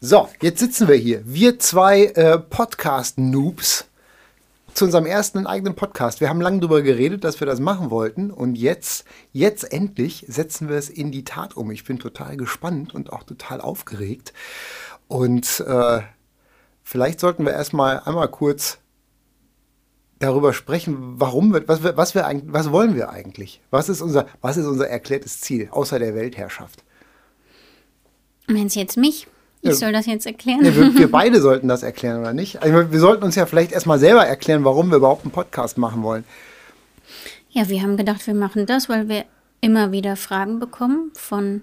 So, jetzt sitzen wir hier. Wir zwei äh, Podcast-Noobs zu unserem ersten eigenen Podcast. Wir haben lange darüber geredet, dass wir das machen wollten. Und jetzt, jetzt endlich setzen wir es in die Tat um. Ich bin total gespannt und auch total aufgeregt. Und äh, vielleicht sollten wir erstmal einmal kurz darüber sprechen, warum wir, was wir, was wir was wollen wir eigentlich? Was ist unser, was ist unser erklärtes Ziel außer der Weltherrschaft? Meinst du jetzt mich? Ich soll das jetzt erklären? Ja, wir, wir, beide sollten das erklären, oder nicht? Also wir sollten uns ja vielleicht erstmal selber erklären, warum wir überhaupt einen Podcast machen wollen. Ja, wir haben gedacht, wir machen das, weil wir immer wieder Fragen bekommen von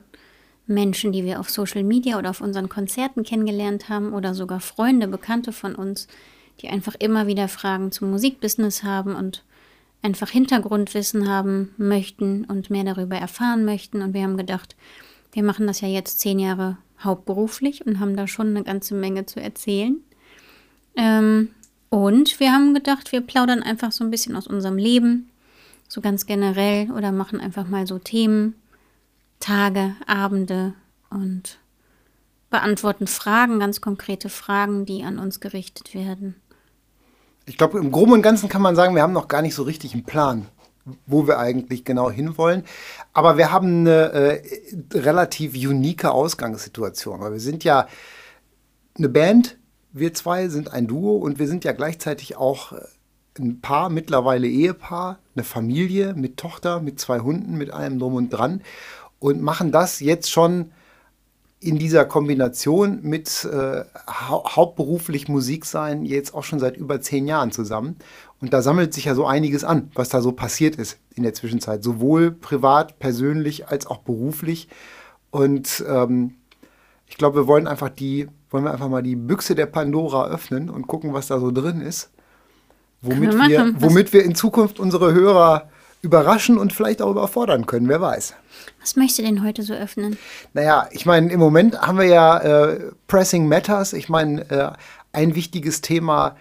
Menschen, die wir auf Social Media oder auf unseren Konzerten kennengelernt haben oder sogar Freunde, Bekannte von uns, die einfach immer wieder Fragen zum Musikbusiness haben und einfach Hintergrundwissen haben möchten und mehr darüber erfahren möchten. Und wir haben gedacht, wir machen das ja jetzt zehn Jahre hauptberuflich und haben da schon eine ganze Menge zu erzählen. Ähm, und wir haben gedacht, wir plaudern einfach so ein bisschen aus unserem Leben, so ganz generell oder machen einfach mal so Themen, Tage, Abende und beantworten Fragen, ganz konkrete Fragen, die an uns gerichtet werden. Ich glaube, im Groben und Ganzen kann man sagen, wir haben noch gar nicht so richtig einen Plan, wo wir eigentlich genau hinwollen. Aber wir haben eine äh, relativ unique Ausgangssituation, weil wir sind ja eine Band, wir zwei sind ein Duo und wir sind ja gleichzeitig auch äh, ein Paar, mittlerweile Ehepaar, eine Familie mit Tochter, mit zwei Hunden, mit allem drum und dran und machen das jetzt schon in dieser Kombination mit äh, hau hauptberuflich Musik sein jetzt auch schon seit über zehn Jahren zusammen. Und da sammelt sich ja so einiges an, was da so passiert ist in der Zwischenzeit, sowohl privat, persönlich als auch beruflich. Und ähm, ich glaube, wir wollen einfach die, wollen wir einfach mal die Büchse der Pandora öffnen und gucken, was da so drin ist. Womit wir, womit wir in Zukunft unsere Hörer überraschen und vielleicht auch überfordern können, wer weiß. Was möchtest du denn heute so öffnen? Naja, ich meine, im Moment haben wir ja äh, Pressing Matters. Ich meine, äh, ein wichtiges Thema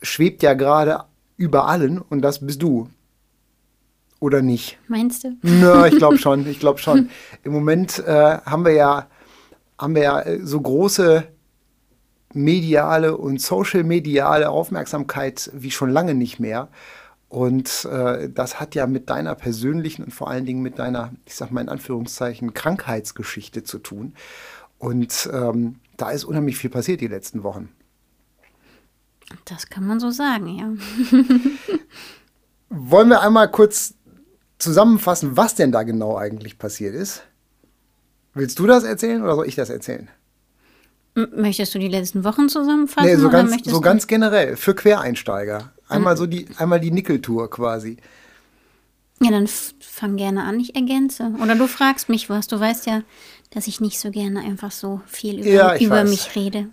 schwebt ja gerade über allen und das bist du. Oder nicht? Meinst du? Nö, ich glaube schon, ich glaube schon. Im Moment äh, haben wir ja, haben wir ja äh, so große mediale und social-mediale Aufmerksamkeit wie schon lange nicht mehr. Und äh, das hat ja mit deiner persönlichen und vor allen Dingen mit deiner, ich sag mal in Anführungszeichen, Krankheitsgeschichte zu tun. Und ähm, da ist unheimlich viel passiert die letzten Wochen. Das kann man so sagen, ja. Wollen wir einmal kurz zusammenfassen, was denn da genau eigentlich passiert ist? Willst du das erzählen oder soll ich das erzählen? Möchtest du die letzten Wochen zusammenfassen? Nee, so, ganz, so ganz generell, für Quereinsteiger. Einmal so die, einmal die Nickeltour quasi. Ja, dann fang gerne an, ich ergänze. Oder du fragst mich was. Du weißt ja, dass ich nicht so gerne einfach so viel über, ja, über mich rede.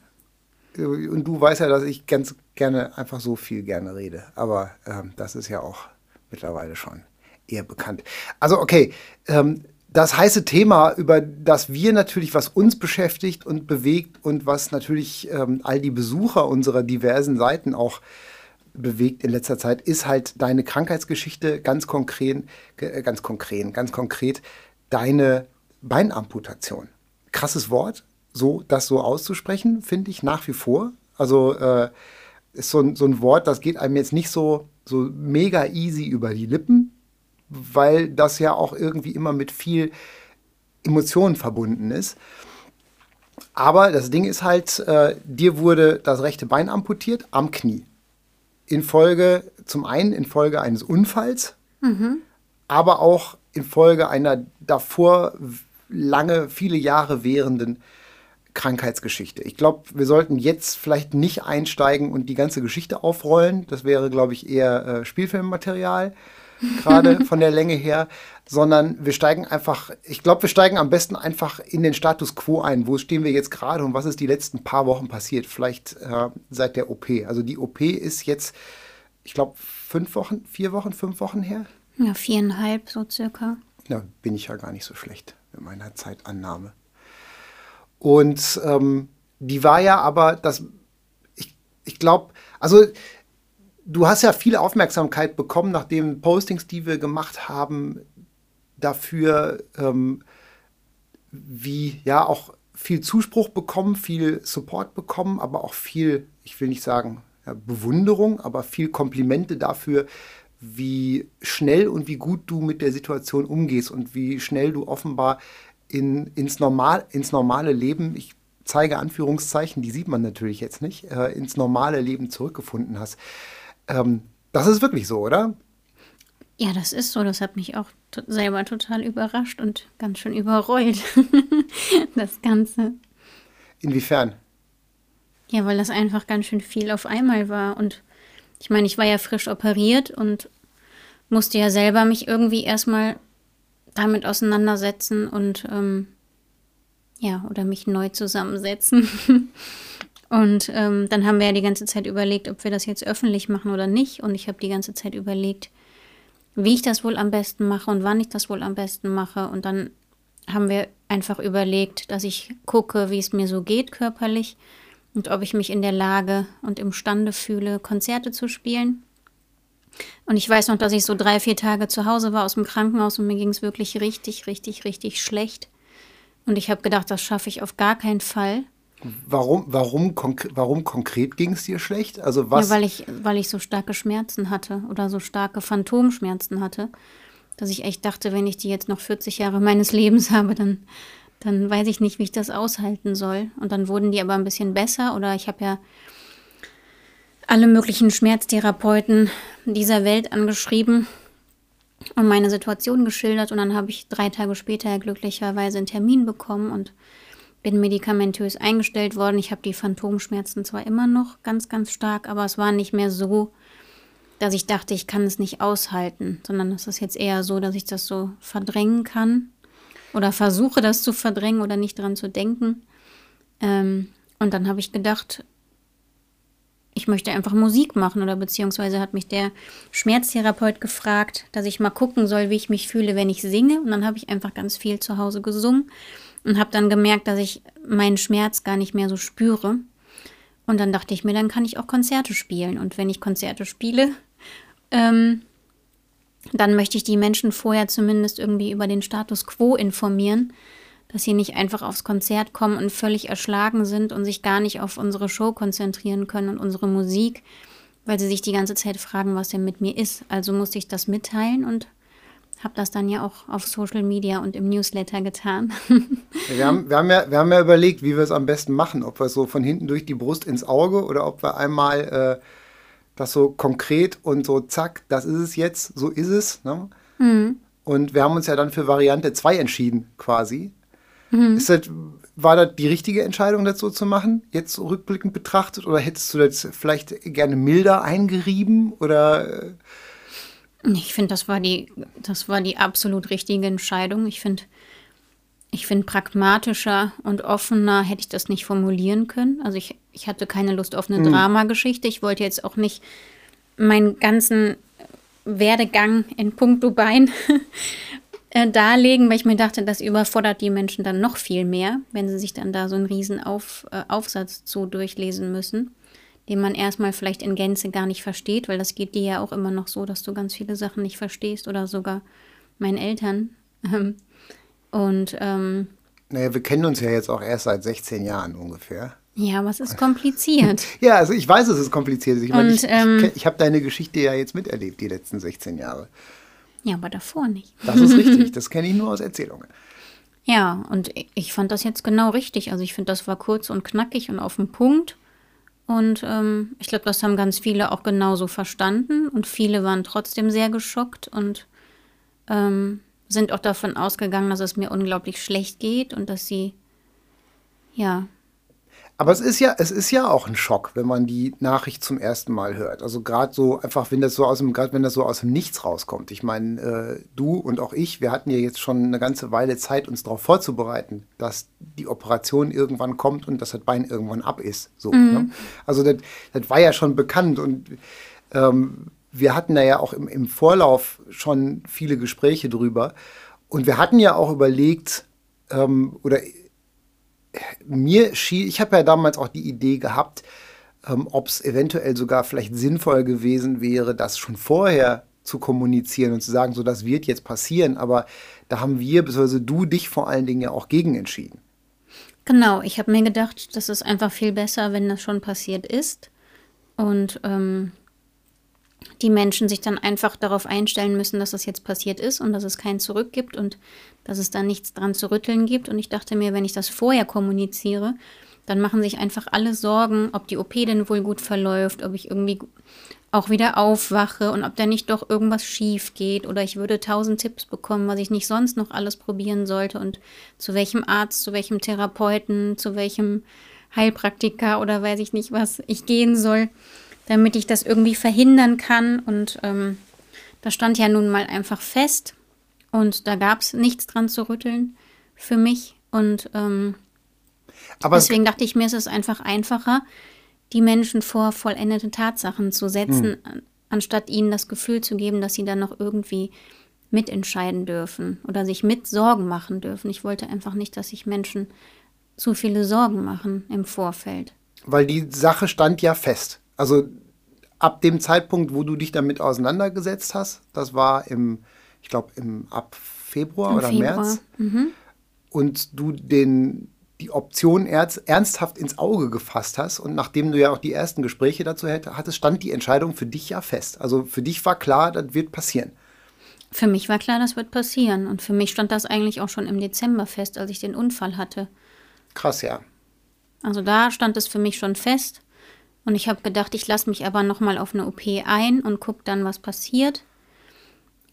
Und du weißt ja, dass ich ganz gerne einfach so viel gerne rede. Aber ähm, das ist ja auch mittlerweile schon eher bekannt. Also okay, ähm, das heiße Thema, über das wir natürlich, was uns beschäftigt und bewegt und was natürlich ähm, all die Besucher unserer diversen Seiten auch bewegt in letzter Zeit, ist halt deine Krankheitsgeschichte ganz konkret, äh, ganz konkret, ganz konkret deine Beinamputation. Krasses Wort, so das so auszusprechen, finde ich nach wie vor. Also äh, ist so ein, so ein Wort, das geht einem jetzt nicht so, so mega easy über die Lippen, weil das ja auch irgendwie immer mit viel Emotionen verbunden ist. Aber das Ding ist halt, äh, dir wurde das rechte Bein amputiert am Knie infolge, zum einen infolge eines Unfalls, mhm. aber auch infolge einer davor lange, viele Jahre währenden Krankheitsgeschichte. Ich glaube, wir sollten jetzt vielleicht nicht einsteigen und die ganze Geschichte aufrollen. Das wäre, glaube ich, eher äh, Spielfilmmaterial, gerade von der Länge her, sondern wir steigen einfach, ich glaube, wir steigen am besten einfach in den Status quo ein. Wo stehen wir jetzt gerade und was ist die letzten paar Wochen passiert? Vielleicht äh, seit der OP. Also die OP ist jetzt, ich glaube, fünf Wochen, vier Wochen, fünf Wochen her? Ja, viereinhalb so circa. Ja, bin ich ja gar nicht so schlecht mit meiner Zeitannahme. Und ähm, die war ja aber, das, ich, ich glaube, also du hast ja viel Aufmerksamkeit bekommen nach den Postings, die wir gemacht haben, dafür, ähm, wie ja auch viel Zuspruch bekommen, viel Support bekommen, aber auch viel, ich will nicht sagen ja, Bewunderung, aber viel Komplimente dafür, wie schnell und wie gut du mit der Situation umgehst und wie schnell du offenbar in, ins, Normal, ins normale Leben, ich zeige Anführungszeichen, die sieht man natürlich jetzt nicht, äh, ins normale Leben zurückgefunden hast. Ähm, das ist wirklich so, oder? Ja, das ist so. Das hat mich auch selber total überrascht und ganz schön überrollt. das Ganze. Inwiefern? Ja, weil das einfach ganz schön viel auf einmal war. Und ich meine, ich war ja frisch operiert und musste ja selber mich irgendwie erstmal damit auseinandersetzen und ähm, ja, oder mich neu zusammensetzen. und ähm, dann haben wir ja die ganze Zeit überlegt, ob wir das jetzt öffentlich machen oder nicht. Und ich habe die ganze Zeit überlegt, wie ich das wohl am besten mache und wann ich das wohl am besten mache. Und dann haben wir einfach überlegt, dass ich gucke, wie es mir so geht körperlich und ob ich mich in der Lage und imstande fühle, Konzerte zu spielen. Und ich weiß noch, dass ich so drei, vier Tage zu Hause war aus dem Krankenhaus und mir ging es wirklich richtig, richtig, richtig schlecht. Und ich habe gedacht, das schaffe ich auf gar keinen Fall. Warum, warum, konk warum konkret ging es dir schlecht? Also was? Ja, weil ich, weil ich so starke Schmerzen hatte oder so starke Phantomschmerzen hatte, dass ich echt dachte, wenn ich die jetzt noch 40 Jahre meines Lebens habe, dann, dann weiß ich nicht, wie ich das aushalten soll. Und dann wurden die aber ein bisschen besser oder ich habe ja alle möglichen Schmerztherapeuten dieser Welt angeschrieben und meine Situation geschildert und dann habe ich drei Tage später glücklicherweise einen Termin bekommen und bin medikamentös eingestellt worden. Ich habe die Phantomschmerzen zwar immer noch ganz, ganz stark, aber es war nicht mehr so, dass ich dachte, ich kann es nicht aushalten, sondern es ist jetzt eher so, dass ich das so verdrängen kann oder versuche das zu verdrängen oder nicht dran zu denken. Ähm, und dann habe ich gedacht, ich möchte einfach Musik machen oder beziehungsweise hat mich der Schmerztherapeut gefragt, dass ich mal gucken soll, wie ich mich fühle, wenn ich singe. Und dann habe ich einfach ganz viel zu Hause gesungen und habe dann gemerkt, dass ich meinen Schmerz gar nicht mehr so spüre. Und dann dachte ich mir, dann kann ich auch Konzerte spielen. Und wenn ich Konzerte spiele, ähm, dann möchte ich die Menschen vorher zumindest irgendwie über den Status quo informieren, dass sie nicht einfach aufs Konzert kommen und völlig erschlagen sind und sich gar nicht auf unsere Show konzentrieren können und unsere Musik, weil sie sich die ganze Zeit fragen, was denn mit mir ist. Also musste ich das mitteilen und habe das dann ja auch auf Social Media und im Newsletter getan. wir, haben, wir, haben ja, wir haben ja überlegt, wie wir es am besten machen. Ob wir es so von hinten durch die Brust ins Auge oder ob wir einmal äh, das so konkret und so zack, das ist es jetzt, so ist es. Ne? Mhm. Und wir haben uns ja dann für Variante 2 entschieden, quasi. Mhm. Ist das, war das die richtige Entscheidung, das so zu machen, jetzt rückblickend betrachtet? Oder hättest du das vielleicht gerne milder eingerieben? Oder. Ich finde, das war die, das war die absolut richtige Entscheidung. Ich finde, ich finde pragmatischer und offener hätte ich das nicht formulieren können. Also ich, ich hatte keine Lust auf eine mhm. Dramageschichte. Ich wollte jetzt auch nicht meinen ganzen Werdegang in puncto Bein äh, darlegen, weil ich mir dachte, das überfordert die Menschen dann noch viel mehr, wenn sie sich dann da so einen riesen Auf, äh, Aufsatz zu durchlesen müssen den man erstmal vielleicht in Gänze gar nicht versteht, weil das geht dir ja auch immer noch so, dass du ganz viele Sachen nicht verstehst oder sogar meinen Eltern. Und ähm, naja, wir kennen uns ja jetzt auch erst seit 16 Jahren ungefähr. Ja, aber es ist kompliziert. ja, also ich weiß, es ist kompliziert. Ich meine, ich, ähm, ich, ich habe deine Geschichte ja jetzt miterlebt, die letzten 16 Jahre. Ja, aber davor nicht. Das ist richtig, das kenne ich nur aus Erzählungen. Ja, und ich fand das jetzt genau richtig. Also ich finde, das war kurz und knackig und auf den Punkt. Und ähm, ich glaube, das haben ganz viele auch genauso verstanden. Und viele waren trotzdem sehr geschockt und ähm, sind auch davon ausgegangen, dass es mir unglaublich schlecht geht und dass sie, ja, aber es ist ja, es ist ja auch ein Schock, wenn man die Nachricht zum ersten Mal hört. Also gerade so einfach, wenn das so aus dem, gerade wenn das so aus dem Nichts rauskommt. Ich meine, äh, du und auch ich, wir hatten ja jetzt schon eine ganze Weile Zeit, uns darauf vorzubereiten, dass die Operation irgendwann kommt und dass das Bein irgendwann ab ist. So, mhm. ne? Also das, das war ja schon bekannt und ähm, wir hatten da ja auch im, im Vorlauf schon viele Gespräche drüber. Und wir hatten ja auch überlegt, ähm, oder mir schien, ich habe ja damals auch die Idee gehabt, ähm, ob es eventuell sogar vielleicht sinnvoll gewesen wäre, das schon vorher zu kommunizieren und zu sagen, so das wird jetzt passieren. Aber da haben wir, beziehungsweise du dich vor allen Dingen ja auch gegen entschieden. Genau, ich habe mir gedacht, das ist einfach viel besser, wenn das schon passiert ist. Und ähm, die Menschen sich dann einfach darauf einstellen müssen, dass das jetzt passiert ist und dass es kein Zurück gibt und dass es da nichts dran zu rütteln gibt. Und ich dachte mir, wenn ich das vorher kommuniziere, dann machen sich einfach alle Sorgen, ob die OP denn wohl gut verläuft, ob ich irgendwie auch wieder aufwache und ob da nicht doch irgendwas schief geht oder ich würde tausend Tipps bekommen, was ich nicht sonst noch alles probieren sollte und zu welchem Arzt, zu welchem Therapeuten, zu welchem Heilpraktiker oder weiß ich nicht was ich gehen soll, damit ich das irgendwie verhindern kann. Und ähm, das stand ja nun mal einfach fest und da gab es nichts dran zu rütteln für mich und ähm, deswegen dachte ich mir, es ist einfach einfacher, die Menschen vor vollendete Tatsachen zu setzen, hm. anstatt ihnen das Gefühl zu geben, dass sie dann noch irgendwie mitentscheiden dürfen oder sich mit Sorgen machen dürfen. Ich wollte einfach nicht, dass sich Menschen zu viele Sorgen machen im Vorfeld. Weil die Sache stand ja fest. Also ab dem Zeitpunkt, wo du dich damit auseinandergesetzt hast, das war im, ich glaube, im ab Februar Im oder Februar. März, mhm. und du den die Option ernsthaft ins Auge gefasst hast und nachdem du ja auch die ersten Gespräche dazu hattest, stand die Entscheidung für dich ja fest. Also für dich war klar, das wird passieren. Für mich war klar, das wird passieren. Und für mich stand das eigentlich auch schon im Dezember fest, als ich den Unfall hatte. Krass, ja. Also da stand es für mich schon fest. Und ich habe gedacht, ich lasse mich aber nochmal auf eine OP ein und gucke dann, was passiert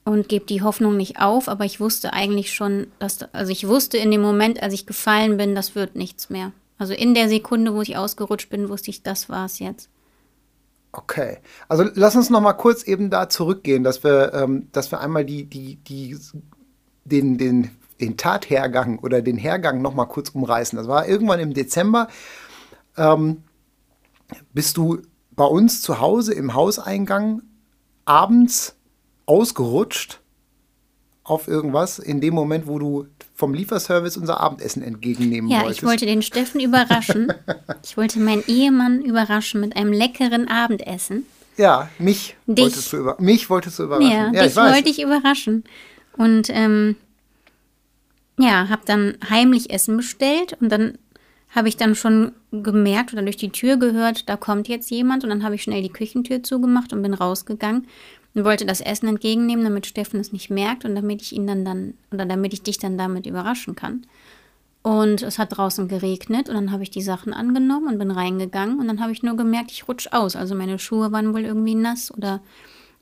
und gebe die Hoffnung nicht auf, aber ich wusste eigentlich schon, dass, also ich wusste in dem Moment, als ich gefallen bin, das wird nichts mehr. Also in der Sekunde, wo ich ausgerutscht bin, wusste ich, das war es jetzt. Okay, also lass uns noch mal kurz eben da zurückgehen, dass wir, ähm, dass wir einmal die, die, die, den, den, den Tathergang oder den Hergang noch mal kurz umreißen. Das war irgendwann im Dezember. Ähm, bist du bei uns zu Hause im Hauseingang abends ausgerutscht auf irgendwas in dem Moment, wo du vom Lieferservice unser Abendessen entgegennehmen ja, wolltest. Ja, ich wollte den Steffen überraschen. ich wollte meinen Ehemann überraschen mit einem leckeren Abendessen. Ja, mich, dich, wolltest, du mich wolltest du überraschen. Ja, ja dich wollte ich überraschen. Und ähm, ja, habe dann heimlich Essen bestellt und dann habe ich dann schon gemerkt oder durch die Tür gehört, da kommt jetzt jemand und dann habe ich schnell die Küchentür zugemacht und bin rausgegangen und wollte das Essen entgegennehmen, damit Steffen es nicht merkt und damit ich ihn dann dann oder damit ich dich dann damit überraschen kann. Und es hat draußen geregnet und dann habe ich die Sachen angenommen und bin reingegangen und dann habe ich nur gemerkt, ich rutsche aus. Also meine Schuhe waren wohl irgendwie nass oder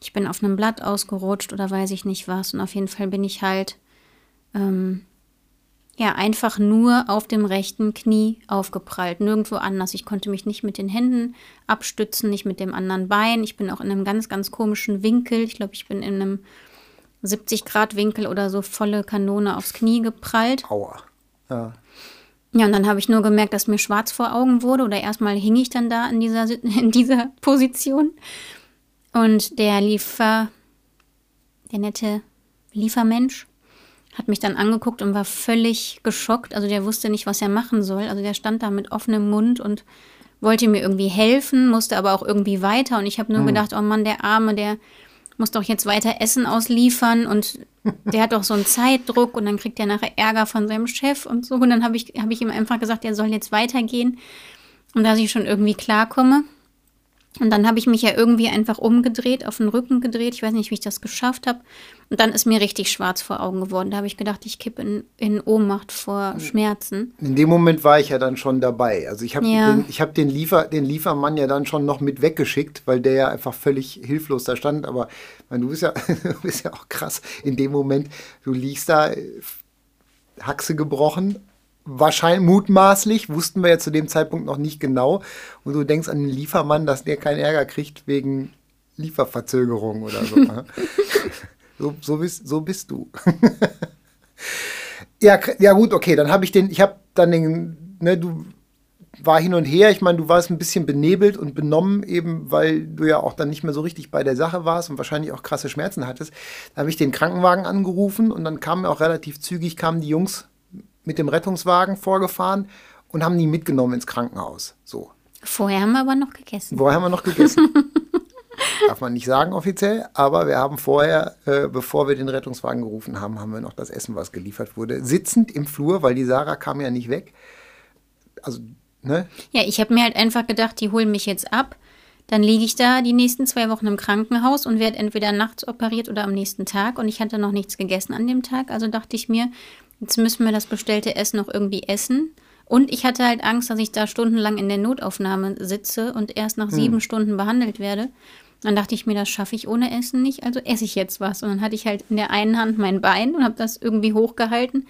ich bin auf einem Blatt ausgerutscht oder weiß ich nicht was. Und auf jeden Fall bin ich halt ähm, ja, einfach nur auf dem rechten Knie aufgeprallt, nirgendwo anders. Ich konnte mich nicht mit den Händen abstützen, nicht mit dem anderen Bein. Ich bin auch in einem ganz, ganz komischen Winkel. Ich glaube, ich bin in einem 70-Grad-Winkel oder so volle Kanone aufs Knie geprallt. Aua. Ja. Ja, und dann habe ich nur gemerkt, dass mir schwarz vor Augen wurde. Oder erstmal hing ich dann da in dieser, in dieser Position. Und der Liefer, der nette Liefermensch, hat mich dann angeguckt und war völlig geschockt. Also der wusste nicht, was er machen soll. Also der stand da mit offenem Mund und wollte mir irgendwie helfen, musste aber auch irgendwie weiter. Und ich habe nur mhm. gedacht, oh Mann, der Arme, der muss doch jetzt weiter Essen ausliefern und der hat doch so einen Zeitdruck und dann kriegt er nachher Ärger von seinem Chef und so. Und dann habe ich, hab ich ihm einfach gesagt, er soll jetzt weitergehen und dass ich schon irgendwie klarkomme. Und dann habe ich mich ja irgendwie einfach umgedreht, auf den Rücken gedreht. Ich weiß nicht, wie ich das geschafft habe. Und dann ist mir richtig schwarz vor Augen geworden. Da habe ich gedacht, ich kippe in, in Ohnmacht vor Schmerzen. In dem Moment war ich ja dann schon dabei. Also ich habe ja. den, hab den, Liefer, den Liefermann ja dann schon noch mit weggeschickt, weil der ja einfach völlig hilflos da stand. Aber meine, du, bist ja, du bist ja auch krass. In dem Moment, du liegst da, Haxe gebrochen, wahrscheinlich mutmaßlich, wussten wir ja zu dem Zeitpunkt noch nicht genau. Und du denkst an den Liefermann, dass der keinen Ärger kriegt wegen Lieferverzögerung oder so. Ne? so, so, bist, so bist du. ja, ja, gut, okay, dann habe ich den, ich habe dann den, ne, du war hin und her. Ich meine, du warst ein bisschen benebelt und benommen, eben weil du ja auch dann nicht mehr so richtig bei der Sache warst und wahrscheinlich auch krasse Schmerzen hattest. Da habe ich den Krankenwagen angerufen und dann kamen auch relativ zügig kamen die Jungs mit dem Rettungswagen vorgefahren und haben die mitgenommen ins Krankenhaus. So. Vorher haben wir aber noch gegessen. Vorher haben wir noch gegessen. Darf man nicht sagen offiziell, aber wir haben vorher, äh, bevor wir den Rettungswagen gerufen haben, haben wir noch das Essen, was geliefert wurde, sitzend im Flur, weil die Sarah kam ja nicht weg, also, ne? Ja, ich habe mir halt einfach gedacht, die holen mich jetzt ab. Dann liege ich da die nächsten zwei Wochen im Krankenhaus und werde entweder nachts operiert oder am nächsten Tag. Und ich hatte noch nichts gegessen an dem Tag. Also dachte ich mir, jetzt müssen wir das bestellte Essen noch irgendwie essen. Und ich hatte halt Angst, dass ich da stundenlang in der Notaufnahme sitze und erst nach hm. sieben Stunden behandelt werde. Dann dachte ich mir, das schaffe ich ohne Essen nicht, also esse ich jetzt was. Und dann hatte ich halt in der einen Hand mein Bein und habe das irgendwie hochgehalten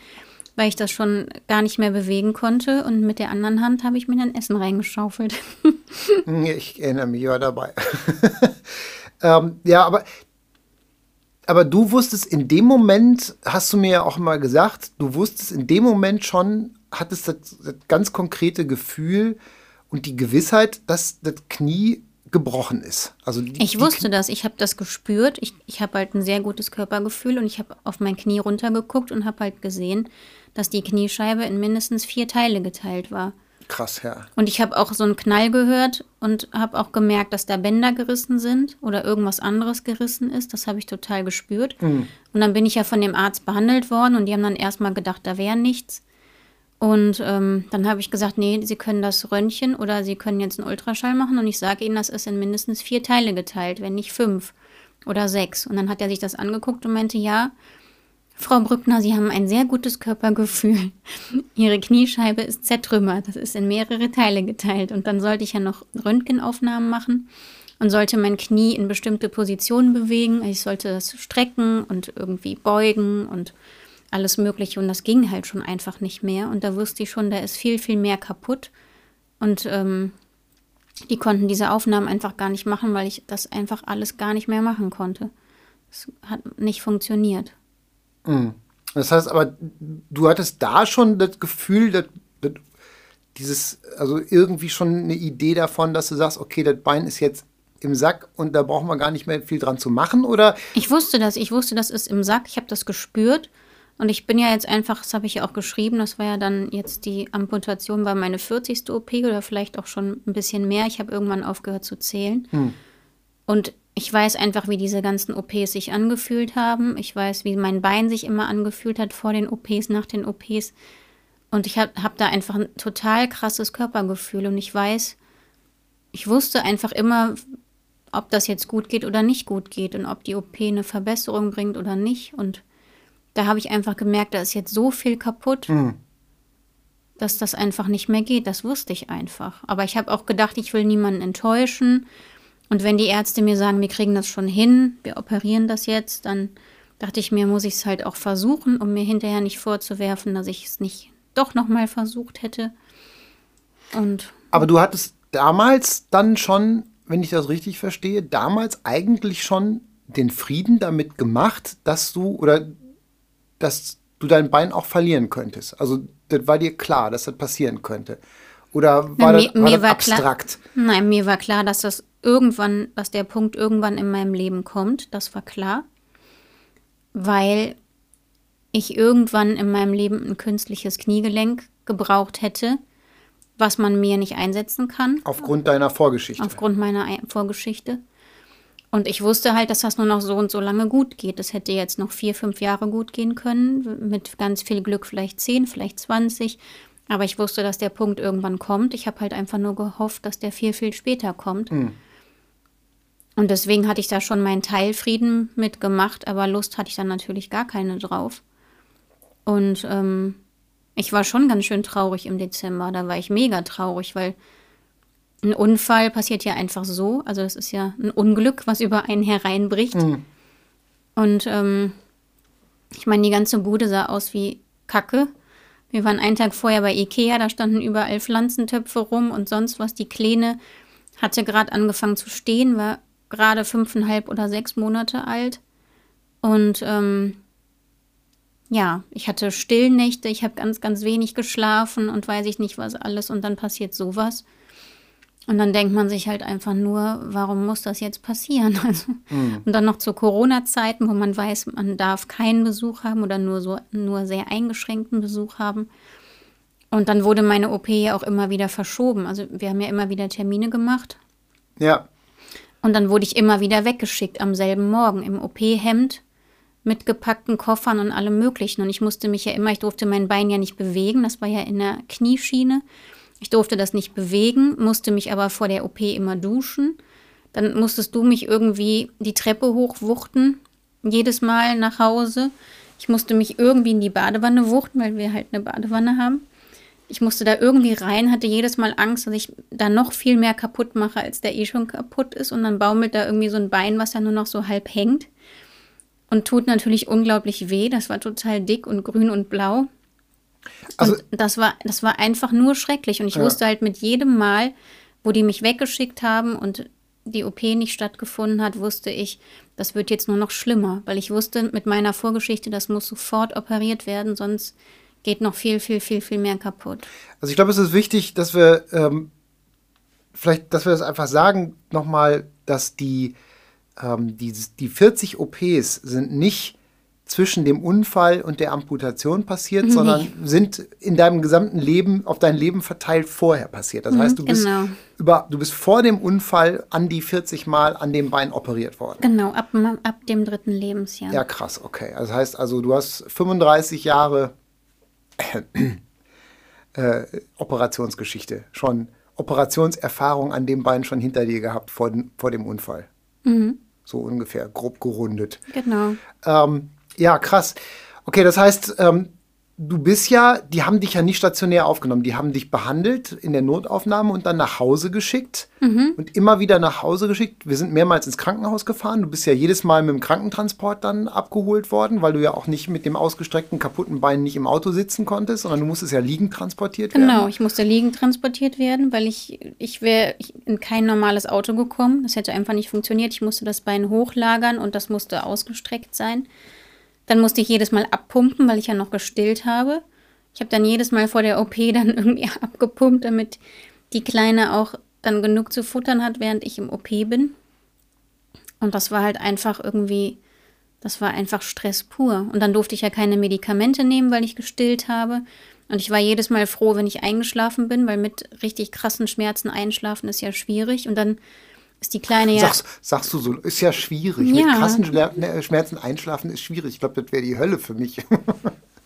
weil ich das schon gar nicht mehr bewegen konnte. Und mit der anderen Hand habe ich mir dann Essen reingeschaufelt. ich erinnere mich, ich war dabei. ähm, ja, aber, aber du wusstest in dem Moment, hast du mir ja auch mal gesagt, du wusstest in dem Moment schon, hattest das, das ganz konkrete Gefühl und die Gewissheit, dass das Knie gebrochen ist. Also die, ich wusste das, ich habe das gespürt. Ich, ich habe halt ein sehr gutes Körpergefühl und ich habe auf mein Knie runtergeguckt und habe halt gesehen, dass die Kniescheibe in mindestens vier Teile geteilt war. Krass, ja. Und ich habe auch so einen Knall gehört und habe auch gemerkt, dass da Bänder gerissen sind oder irgendwas anderes gerissen ist. Das habe ich total gespürt. Mhm. Und dann bin ich ja von dem Arzt behandelt worden und die haben dann erstmal gedacht, da wäre nichts. Und ähm, dann habe ich gesagt, nee, Sie können das Röntgen oder Sie können jetzt einen Ultraschall machen und ich sage Ihnen, das ist in mindestens vier Teile geteilt, wenn nicht fünf oder sechs. Und dann hat er sich das angeguckt und meinte, ja, Frau Brückner, Sie haben ein sehr gutes Körpergefühl. Ihre Kniescheibe ist zertrümmert. Das ist in mehrere Teile geteilt. Und dann sollte ich ja noch Röntgenaufnahmen machen und sollte mein Knie in bestimmte Positionen bewegen. Ich sollte das strecken und irgendwie beugen und alles Mögliche. Und das ging halt schon einfach nicht mehr. Und da wusste ich schon, da ist viel, viel mehr kaputt. Und ähm, die konnten diese Aufnahmen einfach gar nicht machen, weil ich das einfach alles gar nicht mehr machen konnte. Es hat nicht funktioniert. Mhm. Das heißt aber, du hattest da schon das Gefühl, dass, dass dieses, also irgendwie schon eine Idee davon, dass du sagst, okay, das Bein ist jetzt im Sack und da brauchen wir gar nicht mehr viel dran zu machen, oder? Ich wusste das, ich wusste, das ist im Sack, ich habe das gespürt und ich bin ja jetzt einfach, das habe ich ja auch geschrieben, das war ja dann jetzt die Amputation, war meine 40. OP oder vielleicht auch schon ein bisschen mehr. Ich habe irgendwann aufgehört zu zählen. Hm. Und ich weiß einfach, wie diese ganzen OPs sich angefühlt haben. Ich weiß, wie mein Bein sich immer angefühlt hat vor den OPs, nach den OPs. Und ich habe hab da einfach ein total krasses Körpergefühl. Und ich weiß, ich wusste einfach immer, ob das jetzt gut geht oder nicht gut geht und ob die OP eine Verbesserung bringt oder nicht. Und da habe ich einfach gemerkt, da ist jetzt so viel kaputt, mhm. dass das einfach nicht mehr geht. Das wusste ich einfach. Aber ich habe auch gedacht, ich will niemanden enttäuschen und wenn die Ärzte mir sagen, wir kriegen das schon hin, wir operieren das jetzt, dann dachte ich mir, muss ich es halt auch versuchen, um mir hinterher nicht vorzuwerfen, dass ich es nicht doch nochmal versucht hätte. Und Aber du hattest damals dann schon, wenn ich das richtig verstehe, damals eigentlich schon den Frieden damit gemacht, dass du oder dass du dein Bein auch verlieren könntest. Also das war dir klar, dass das passieren könnte. Oder war, Na, mir, das, war das war abstrakt? Klar, nein, mir war klar, dass das irgendwann, dass der Punkt irgendwann in meinem Leben kommt. Das war klar. Weil ich irgendwann in meinem Leben ein künstliches Kniegelenk gebraucht hätte, was man mir nicht einsetzen kann. Aufgrund deiner Vorgeschichte. Aufgrund meiner Vorgeschichte. Und ich wusste halt, dass das nur noch so und so lange gut geht. Es hätte jetzt noch vier, fünf Jahre gut gehen können. Mit ganz viel Glück vielleicht zehn, vielleicht zwanzig. Aber ich wusste, dass der Punkt irgendwann kommt. Ich habe halt einfach nur gehofft, dass der viel, viel später kommt. Mhm. Und deswegen hatte ich da schon meinen Teilfrieden mitgemacht, aber Lust hatte ich dann natürlich gar keine drauf. Und ähm, ich war schon ganz schön traurig im Dezember. Da war ich mega traurig, weil ein Unfall passiert ja einfach so. Also es ist ja ein Unglück, was über einen hereinbricht. Mhm. Und ähm, ich meine, die ganze Bude sah aus wie Kacke. Wir waren einen Tag vorher bei Ikea, da standen überall Pflanzentöpfe rum und sonst was. Die Kleine hatte gerade angefangen zu stehen, war gerade fünfeinhalb oder sechs Monate alt. Und ähm, ja, ich hatte Stillnächte, ich habe ganz, ganz wenig geschlafen und weiß ich nicht was alles und dann passiert sowas. Und dann denkt man sich halt einfach nur, warum muss das jetzt passieren? Also, mhm. Und dann noch zu Corona-Zeiten, wo man weiß, man darf keinen Besuch haben oder nur so nur sehr eingeschränkten Besuch haben. Und dann wurde meine OP ja auch immer wieder verschoben. Also wir haben ja immer wieder Termine gemacht. Ja. Und dann wurde ich immer wieder weggeschickt am selben Morgen im OP-Hemd mit gepackten Koffern und allem Möglichen. Und ich musste mich ja immer, ich durfte mein Bein ja nicht bewegen, das war ja in der Knieschiene. Ich durfte das nicht bewegen, musste mich aber vor der OP immer duschen. Dann musstest du mich irgendwie die Treppe hochwuchten, jedes Mal nach Hause. Ich musste mich irgendwie in die Badewanne wuchten, weil wir halt eine Badewanne haben. Ich musste da irgendwie rein, hatte jedes Mal Angst, dass ich da noch viel mehr kaputt mache, als der eh schon kaputt ist. Und dann baumelt da irgendwie so ein Bein, was ja nur noch so halb hängt. Und tut natürlich unglaublich weh. Das war total dick und grün und blau. Also, und das war, das war einfach nur schrecklich. Und ich ja. wusste halt mit jedem Mal, wo die mich weggeschickt haben und die OP nicht stattgefunden hat, wusste ich, das wird jetzt nur noch schlimmer, weil ich wusste mit meiner Vorgeschichte, das muss sofort operiert werden, sonst geht noch viel, viel, viel, viel mehr kaputt. Also ich glaube, es ist wichtig, dass wir ähm, vielleicht, dass wir das einfach sagen nochmal, dass die, ähm, die, die 40 OPs sind nicht zwischen dem Unfall und der Amputation passiert, nee. sondern sind in deinem gesamten Leben, auf dein Leben verteilt vorher passiert. Das mhm, heißt, du bist, genau. über, du bist vor dem Unfall an die 40 Mal an dem Bein operiert worden. Genau, ab, ab dem dritten Lebensjahr. Ja, krass, okay. Das heißt also, du hast 35 Jahre äh, Operationsgeschichte, schon Operationserfahrung an dem Bein schon hinter dir gehabt vor, vor dem Unfall. Mhm. So ungefähr, grob gerundet. Genau. Ähm, ja, krass. Okay, das heißt, ähm, du bist ja, die haben dich ja nicht stationär aufgenommen, die haben dich behandelt in der Notaufnahme und dann nach Hause geschickt mhm. und immer wieder nach Hause geschickt. Wir sind mehrmals ins Krankenhaus gefahren. Du bist ja jedes Mal mit dem Krankentransport dann abgeholt worden, weil du ja auch nicht mit dem ausgestreckten kaputten Bein nicht im Auto sitzen konntest, sondern du musstest ja liegend transportiert werden. Genau, ich musste liegend transportiert werden, weil ich, ich wäre in kein normales Auto gekommen. Das hätte einfach nicht funktioniert. Ich musste das Bein hochlagern und das musste ausgestreckt sein. Dann musste ich jedes Mal abpumpen, weil ich ja noch gestillt habe. Ich habe dann jedes Mal vor der OP dann irgendwie abgepumpt, damit die Kleine auch dann genug zu futtern hat, während ich im OP bin. Und das war halt einfach irgendwie, das war einfach Stress pur. Und dann durfte ich ja keine Medikamente nehmen, weil ich gestillt habe. Und ich war jedes Mal froh, wenn ich eingeschlafen bin, weil mit richtig krassen Schmerzen einschlafen ist ja schwierig. Und dann ist die Kleine ja. Sagst, sagst du so, ist ja schwierig. Ja. Mit krassen ne, Schmerzen einschlafen ist schwierig. Ich glaube, das wäre die Hölle für mich.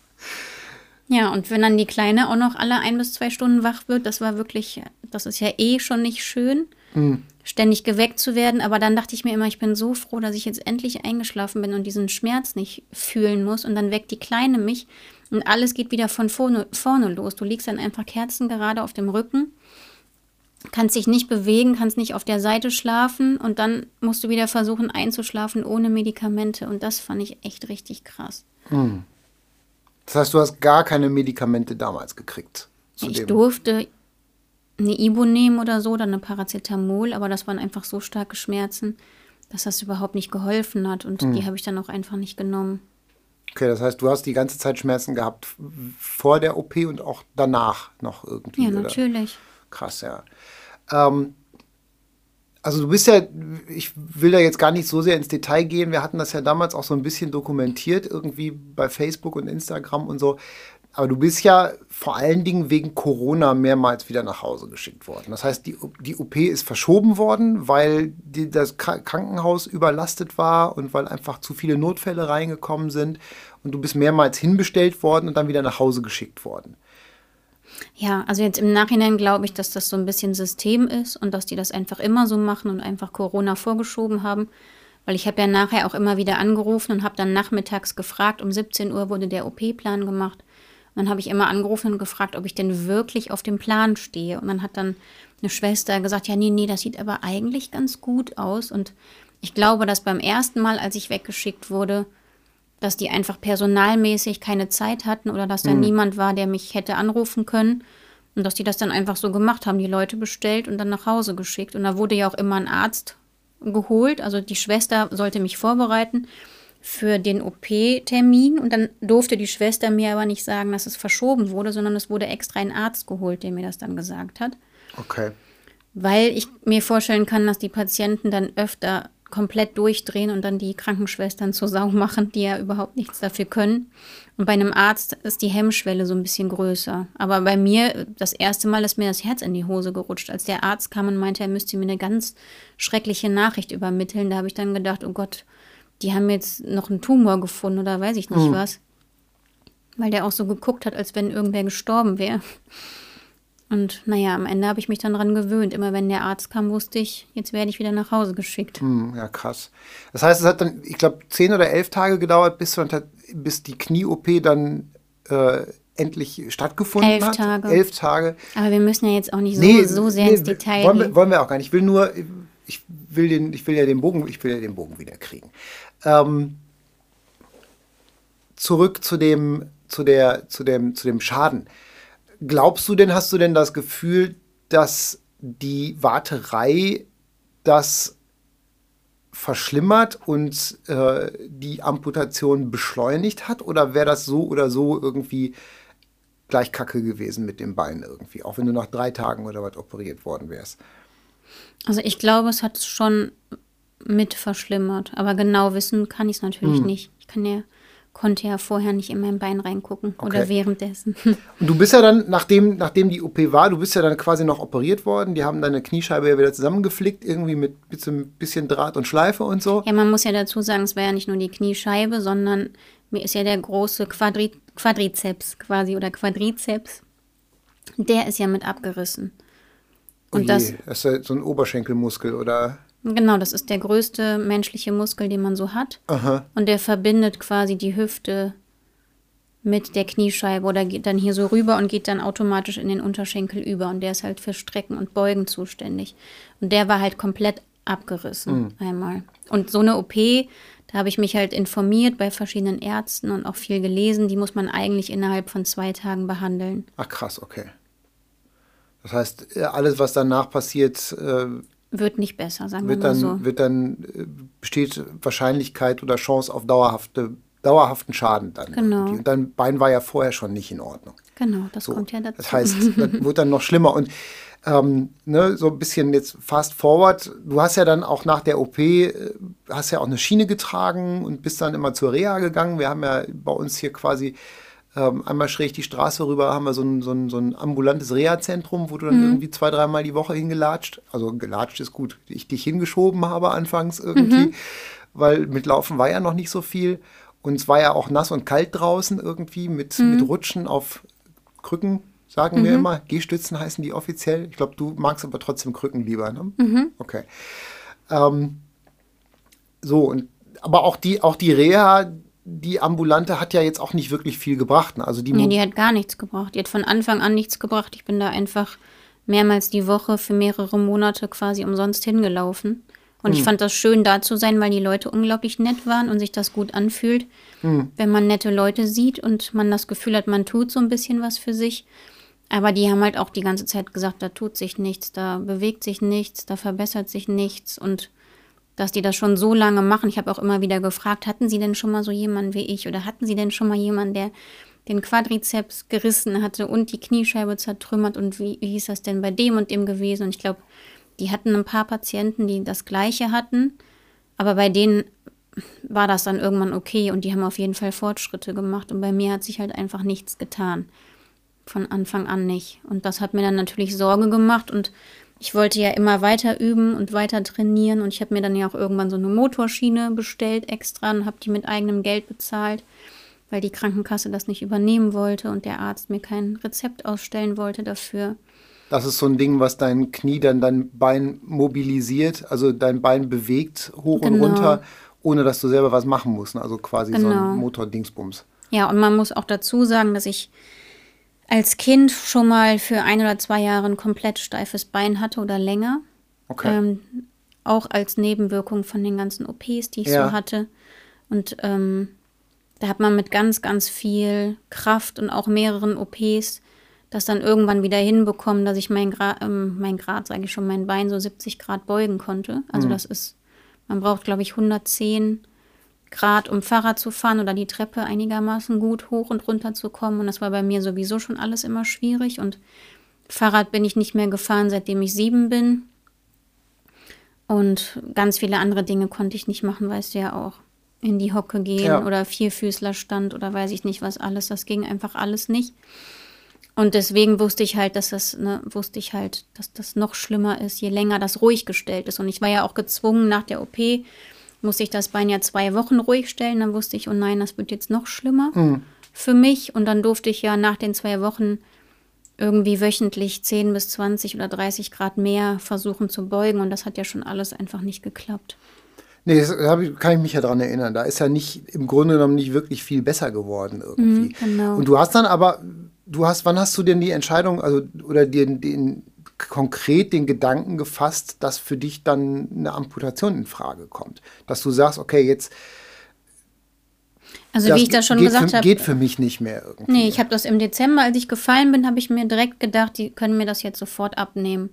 ja, und wenn dann die Kleine auch noch alle ein bis zwei Stunden wach wird, das war wirklich, das ist ja eh schon nicht schön, mhm. ständig geweckt zu werden. Aber dann dachte ich mir immer, ich bin so froh, dass ich jetzt endlich eingeschlafen bin und diesen Schmerz nicht fühlen muss. Und dann weckt die Kleine mich und alles geht wieder von vorne, vorne los. Du liegst dann einfach kerzengerade auf dem Rücken kannst dich nicht bewegen, kannst nicht auf der Seite schlafen und dann musst du wieder versuchen einzuschlafen ohne Medikamente. Und das fand ich echt richtig krass. Hm. Das heißt, du hast gar keine Medikamente damals gekriegt? ich durfte eine Ibu nehmen oder so, dann eine Paracetamol, aber das waren einfach so starke Schmerzen, dass das überhaupt nicht geholfen hat und hm. die habe ich dann auch einfach nicht genommen. Okay, das heißt, du hast die ganze Zeit Schmerzen gehabt vor der OP und auch danach noch irgendwie. Ja, natürlich. Oder? Krass, ja. Ähm, also du bist ja, ich will da jetzt gar nicht so sehr ins Detail gehen. Wir hatten das ja damals auch so ein bisschen dokumentiert, irgendwie bei Facebook und Instagram und so. Aber du bist ja vor allen Dingen wegen Corona mehrmals wieder nach Hause geschickt worden. Das heißt, die, die OP ist verschoben worden, weil die, das Krankenhaus überlastet war und weil einfach zu viele Notfälle reingekommen sind. Und du bist mehrmals hinbestellt worden und dann wieder nach Hause geschickt worden. Ja, also jetzt im Nachhinein glaube ich, dass das so ein bisschen System ist und dass die das einfach immer so machen und einfach Corona vorgeschoben haben. Weil ich habe ja nachher auch immer wieder angerufen und habe dann nachmittags gefragt, um 17 Uhr wurde der OP-Plan gemacht. Und dann habe ich immer angerufen und gefragt, ob ich denn wirklich auf dem Plan stehe. Und dann hat dann eine Schwester gesagt, ja, nee, nee, das sieht aber eigentlich ganz gut aus. Und ich glaube, dass beim ersten Mal, als ich weggeschickt wurde, dass die einfach personalmäßig keine Zeit hatten oder dass da mhm. niemand war, der mich hätte anrufen können. Und dass die das dann einfach so gemacht haben, die Leute bestellt und dann nach Hause geschickt. Und da wurde ja auch immer ein Arzt geholt. Also die Schwester sollte mich vorbereiten für den OP-Termin. Und dann durfte die Schwester mir aber nicht sagen, dass es verschoben wurde, sondern es wurde extra ein Arzt geholt, der mir das dann gesagt hat. Okay. Weil ich mir vorstellen kann, dass die Patienten dann öfter komplett durchdrehen und dann die Krankenschwestern zur Sau machen, die ja überhaupt nichts dafür können. Und bei einem Arzt ist die Hemmschwelle so ein bisschen größer. Aber bei mir, das erste Mal ist mir das Herz in die Hose gerutscht. Als der Arzt kam und meinte, er müsste mir eine ganz schreckliche Nachricht übermitteln, da habe ich dann gedacht, oh Gott, die haben jetzt noch einen Tumor gefunden oder weiß ich nicht mhm. was. Weil der auch so geguckt hat, als wenn irgendwer gestorben wäre. Und naja, am Ende habe ich mich dann dran gewöhnt. Immer wenn der Arzt kam, wusste ich, jetzt werde ich wieder nach Hause geschickt. Hm, ja, krass. Das heißt, es hat dann, ich glaube, zehn oder elf Tage gedauert, bis, bis die Knie-OP dann äh, endlich stattgefunden elf hat. Tage. Elf Tage. Aber wir müssen ja jetzt auch nicht so, nee, so sehr nee, ins Detail wollen gehen. Wir, wollen wir auch gar nicht. Ich will nur, ich will, den, ich will ja den Bogen, ich will ja den Bogen wieder kriegen. Ähm, zurück zu dem, zu der, zu dem, zu dem Schaden. Glaubst du denn, hast du denn das Gefühl, dass die Warterei das verschlimmert und äh, die Amputation beschleunigt hat? Oder wäre das so oder so irgendwie gleich kacke gewesen mit dem Bein irgendwie, auch wenn du nach drei Tagen oder was operiert worden wärst? Also ich glaube, es hat es schon mit verschlimmert. Aber genau wissen kann ich es natürlich hm. nicht. Ich kann ja konnte ja vorher nicht in mein Bein reingucken okay. oder währenddessen. Und du bist ja dann, nachdem, nachdem die OP war, du bist ja dann quasi noch operiert worden. Die haben deine Kniescheibe ja wieder zusammengeflickt, irgendwie mit bisschen, bisschen Draht und Schleife und so. Ja, man muss ja dazu sagen, es war ja nicht nur die Kniescheibe, sondern mir ist ja der große Quadri Quadrizeps quasi oder Quadrizeps, der ist ja mit abgerissen. Und oh je, das, das ist ja so ein Oberschenkelmuskel, oder? Genau, das ist der größte menschliche Muskel, den man so hat. Aha. Und der verbindet quasi die Hüfte mit der Kniescheibe oder geht dann hier so rüber und geht dann automatisch in den Unterschenkel über. Und der ist halt für Strecken und Beugen zuständig. Und der war halt komplett abgerissen mhm. einmal. Und so eine OP, da habe ich mich halt informiert bei verschiedenen Ärzten und auch viel gelesen. Die muss man eigentlich innerhalb von zwei Tagen behandeln. Ach krass, okay. Das heißt, alles, was danach passiert, äh, wird nicht besser, sagen wir mal dann, so. Wird dann, äh, besteht Wahrscheinlichkeit oder Chance auf dauerhafte, dauerhaften Schaden dann. Genau. Irgendwie. Und dein Bein war ja vorher schon nicht in Ordnung. Genau, das so. kommt ja dazu. Das heißt, das wird dann noch schlimmer. Und ähm, ne, so ein bisschen jetzt fast forward. Du hast ja dann auch nach der OP, äh, hast ja auch eine Schiene getragen und bist dann immer zur Reha gegangen. Wir haben ja bei uns hier quasi ähm, einmal schräg die Straße rüber haben wir so ein, so ein, so ein ambulantes Reha-Zentrum, wo du dann mhm. irgendwie zwei, dreimal die Woche hingelatscht. Also gelatscht ist gut, ich dich hingeschoben habe anfangs irgendwie, mhm. weil mit Laufen war ja noch nicht so viel. Und es war ja auch nass und kalt draußen irgendwie mit, mhm. mit Rutschen auf Krücken, sagen wir mhm. immer. Gehstützen heißen die offiziell. Ich glaube, du magst aber trotzdem Krücken lieber, ne? Mhm. Okay. Ähm, so, und aber auch die, auch die Reha, die ambulante hat ja jetzt auch nicht wirklich viel gebracht. Ne? Also die nee, die hat gar nichts gebracht. Die hat von Anfang an nichts gebracht. Ich bin da einfach mehrmals die Woche für mehrere Monate quasi umsonst hingelaufen. Und hm. ich fand das schön, da zu sein, weil die Leute unglaublich nett waren und sich das gut anfühlt, hm. wenn man nette Leute sieht und man das Gefühl hat, man tut so ein bisschen was für sich. Aber die haben halt auch die ganze Zeit gesagt, da tut sich nichts, da bewegt sich nichts, da verbessert sich nichts und dass die das schon so lange machen. Ich habe auch immer wieder gefragt, hatten Sie denn schon mal so jemanden wie ich oder hatten Sie denn schon mal jemanden, der den Quadrizeps gerissen hatte und die Kniescheibe zertrümmert und wie, wie ist das denn bei dem und dem gewesen? Und ich glaube, die hatten ein paar Patienten, die das gleiche hatten, aber bei denen war das dann irgendwann okay und die haben auf jeden Fall Fortschritte gemacht und bei mir hat sich halt einfach nichts getan. Von Anfang an nicht. Und das hat mir dann natürlich Sorge gemacht und ich wollte ja immer weiter üben und weiter trainieren und ich habe mir dann ja auch irgendwann so eine Motorschiene bestellt extra und habe die mit eigenem Geld bezahlt, weil die Krankenkasse das nicht übernehmen wollte und der Arzt mir kein Rezept ausstellen wollte dafür. Das ist so ein Ding, was dein Knie dann dein Bein mobilisiert, also dein Bein bewegt hoch genau. und runter, ohne dass du selber was machen musst. Ne? Also quasi genau. so ein genau. Motordingsbums. Ja, und man muss auch dazu sagen, dass ich als Kind schon mal für ein oder zwei Jahre ein komplett steifes Bein hatte oder länger. Okay. Ähm, auch als Nebenwirkung von den ganzen OPs, die ich ja. so hatte. Und ähm, da hat man mit ganz, ganz viel Kraft und auch mehreren OPs das dann irgendwann wieder hinbekommen, dass ich mein, Gra ähm, mein Grad, sage ich schon, mein Bein so 70 Grad beugen konnte. Also mhm. das ist, man braucht, glaube ich, 110 Grad, um Fahrrad zu fahren oder die Treppe einigermaßen gut hoch und runter zu kommen. Und das war bei mir sowieso schon alles immer schwierig. Und Fahrrad bin ich nicht mehr gefahren, seitdem ich sieben bin. Und ganz viele andere Dinge konnte ich nicht machen, weißt du ja auch. In die Hocke gehen ja. oder Vierfüßlerstand oder weiß ich nicht was alles. Das ging einfach alles nicht. Und deswegen wusste ich halt, dass das, ne, wusste ich halt, dass das noch schlimmer ist, je länger das ruhig gestellt ist. Und ich war ja auch gezwungen nach der OP, musste ich das Bein ja zwei Wochen ruhig stellen. Dann wusste ich, oh nein, das wird jetzt noch schlimmer mhm. für mich. Und dann durfte ich ja nach den zwei Wochen irgendwie wöchentlich 10 bis 20 oder 30 Grad mehr versuchen zu beugen. Und das hat ja schon alles einfach nicht geklappt. Nee, das kann ich mich ja daran erinnern. Da ist ja nicht im Grunde genommen nicht wirklich viel besser geworden irgendwie. Mhm, genau. Und du hast dann aber, du hast, wann hast du denn die Entscheidung, also oder den, den konkret den Gedanken gefasst, dass für dich dann eine Amputation in Frage kommt? Dass du sagst, okay, jetzt also wie ich das schon gesagt habe. Geht für mich nicht mehr irgendwie. Nee, ich habe das im Dezember, als ich gefallen bin, habe ich mir direkt gedacht, die können mir das jetzt sofort abnehmen.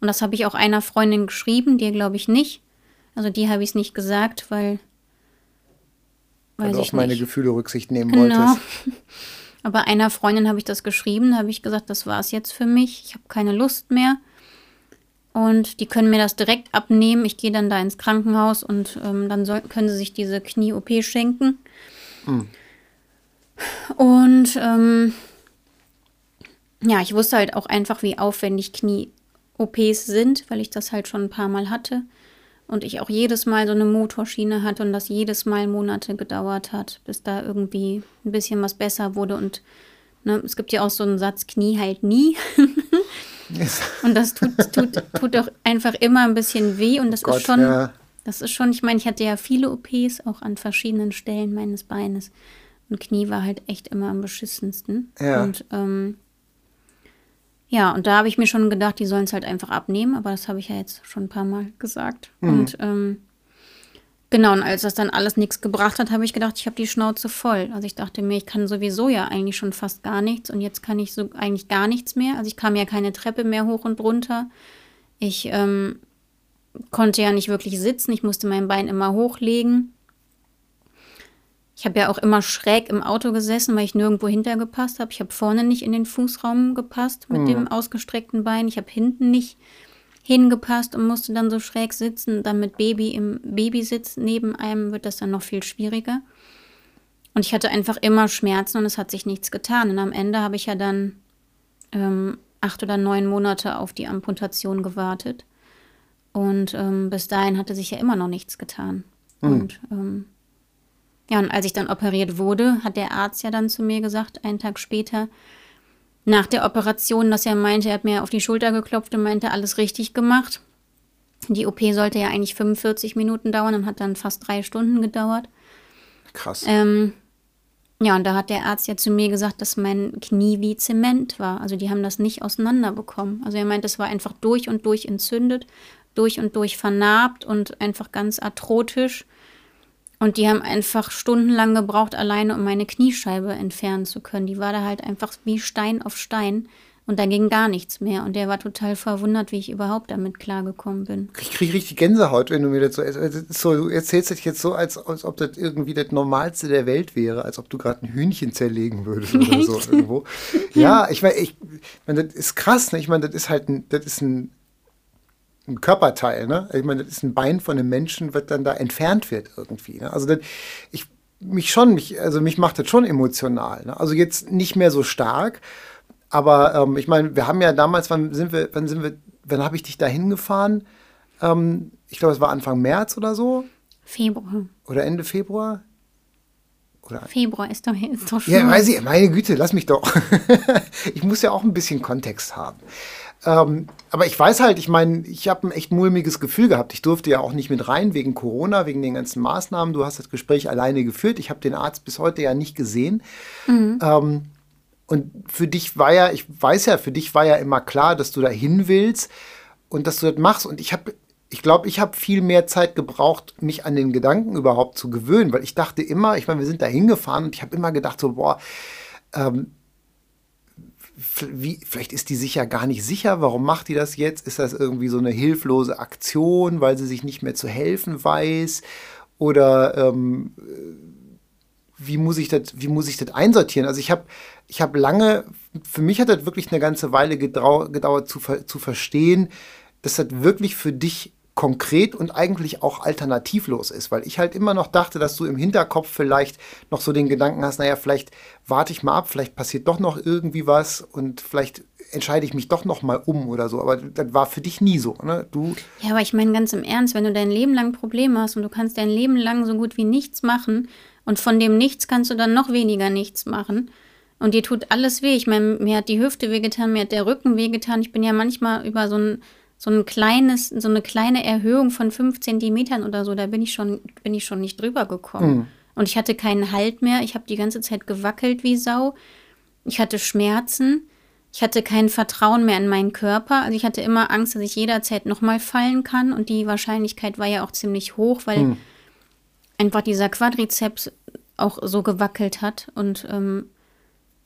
Und das habe ich auch einer Freundin geschrieben, dir glaube ich nicht. Also die habe ich es nicht gesagt, weil. Weil du auf meine Gefühle Rücksicht nehmen genau. wolltest. Aber einer Freundin habe ich das geschrieben, habe ich gesagt, das war es jetzt für mich. Ich habe keine Lust mehr. Und die können mir das direkt abnehmen. Ich gehe dann da ins Krankenhaus und ähm, dann soll, können sie sich diese Knie-OP schenken. Mhm. Und ähm, ja, ich wusste halt auch einfach, wie aufwendig Knie-OPs sind, weil ich das halt schon ein paar Mal hatte. Und ich auch jedes Mal so eine Motorschiene hatte und das jedes Mal Monate gedauert hat, bis da irgendwie ein bisschen was besser wurde. Und ne, es gibt ja auch so einen Satz, Knie heilt nie. und das tut, tut, tut doch einfach immer ein bisschen weh. Und das oh Gott, ist schon, ja. das ist schon, ich meine, ich hatte ja viele OPs, auch an verschiedenen Stellen meines Beines. Und Knie war halt echt immer am beschissensten. Ja. Und ähm, ja, und da habe ich mir schon gedacht, die sollen es halt einfach abnehmen, aber das habe ich ja jetzt schon ein paar Mal gesagt. Mhm. Und ähm, genau, und als das dann alles nichts gebracht hat, habe ich gedacht, ich habe die Schnauze voll. Also ich dachte mir, ich kann sowieso ja eigentlich schon fast gar nichts und jetzt kann ich so eigentlich gar nichts mehr. Also ich kam ja keine Treppe mehr hoch und runter. Ich ähm, konnte ja nicht wirklich sitzen, ich musste mein Bein immer hochlegen. Ich habe ja auch immer schräg im Auto gesessen, weil ich nirgendwo hintergepasst habe. Ich habe vorne nicht in den Fußraum gepasst mit mhm. dem ausgestreckten Bein. Ich habe hinten nicht hingepasst und musste dann so schräg sitzen. Dann mit Baby im Babysitz neben einem wird das dann noch viel schwieriger. Und ich hatte einfach immer Schmerzen und es hat sich nichts getan. Und am Ende habe ich ja dann ähm, acht oder neun Monate auf die Amputation gewartet. Und ähm, bis dahin hatte sich ja immer noch nichts getan. Mhm. Und ähm, ja, und als ich dann operiert wurde, hat der Arzt ja dann zu mir gesagt, einen Tag später, nach der Operation, dass er meinte, er hat mir auf die Schulter geklopft und meinte, alles richtig gemacht. Die OP sollte ja eigentlich 45 Minuten dauern und hat dann fast drei Stunden gedauert. Krass. Ähm, ja, und da hat der Arzt ja zu mir gesagt, dass mein Knie wie Zement war. Also die haben das nicht auseinanderbekommen. Also er meint, es war einfach durch und durch entzündet, durch und durch vernarbt und einfach ganz arthrotisch. Und die haben einfach stundenlang gebraucht, alleine um meine Kniescheibe entfernen zu können. Die war da halt einfach wie Stein auf Stein. Und da ging gar nichts mehr. Und der war total verwundert, wie ich überhaupt damit klargekommen bin. Ich kriege richtig Gänsehaut, wenn du mir das so, so du erzählst das jetzt so, als, als ob das irgendwie das Normalste der Welt wäre, als ob du gerade ein Hühnchen zerlegen würdest oder Echt? so irgendwo. Ja, ich meine, ich, mein, das ist krass. Ne? Ich meine, das ist halt ein, das ist ein ein Körperteil, ne? Ich meine, das ist ein Bein von einem Menschen, wird dann da entfernt wird irgendwie. Ne? Also das, ich mich schon, mich, also mich macht das schon emotional. Ne? Also jetzt nicht mehr so stark, aber ähm, ich meine, wir haben ja damals, wann sind wir, wann sind wir, wann habe ich dich da hingefahren? Ähm, ich glaube, es war Anfang März oder so. Februar. Oder Ende Februar. Oder? Februar ist doch, ist doch schon. Ja, weiß ich, meine Güte, lass mich doch. ich muss ja auch ein bisschen Kontext haben. Ähm, aber ich weiß halt, ich meine, ich habe ein echt mulmiges Gefühl gehabt. Ich durfte ja auch nicht mit rein wegen Corona, wegen den ganzen Maßnahmen. Du hast das Gespräch alleine geführt. Ich habe den Arzt bis heute ja nicht gesehen. Mhm. Ähm, und für dich war ja, ich weiß ja, für dich war ja immer klar, dass du da hin willst und dass du das machst. Und ich habe, ich glaube, ich habe viel mehr Zeit gebraucht, mich an den Gedanken überhaupt zu gewöhnen, weil ich dachte immer, ich meine, wir sind da hingefahren und ich habe immer gedacht, so, boah, ähm, wie, vielleicht ist die sich ja gar nicht sicher, warum macht die das jetzt? Ist das irgendwie so eine hilflose Aktion, weil sie sich nicht mehr zu helfen weiß? Oder ähm, wie, muss ich das, wie muss ich das einsortieren? Also ich habe ich hab lange, für mich hat das wirklich eine ganze Weile gedauert zu, zu verstehen, dass das wirklich für dich konkret und eigentlich auch alternativlos ist, weil ich halt immer noch dachte, dass du im Hinterkopf vielleicht noch so den Gedanken hast, naja, vielleicht warte ich mal ab, vielleicht passiert doch noch irgendwie was und vielleicht entscheide ich mich doch noch mal um oder so, aber das war für dich nie so, ne? Du Ja, aber ich meine ganz im Ernst, wenn du dein Leben lang Probleme hast und du kannst dein Leben lang so gut wie nichts machen und von dem nichts kannst du dann noch weniger nichts machen Und dir tut alles weh. Ich meine, mir hat die Hüfte wehgetan, mir hat der Rücken wehgetan. Ich bin ja manchmal über so ein, so ein kleines, so eine kleine Erhöhung von fünf Zentimetern oder so, da bin ich schon, bin ich schon nicht drüber gekommen. Mhm. Und ich hatte keinen Halt mehr. Ich habe die ganze Zeit gewackelt wie Sau. Ich hatte Schmerzen. Ich hatte kein Vertrauen mehr in meinen Körper. Also ich hatte immer Angst, dass ich jederzeit nochmal fallen kann. Und die Wahrscheinlichkeit war ja auch ziemlich hoch, weil hm. einfach dieser Quadrizeps auch so gewackelt hat. Und ähm,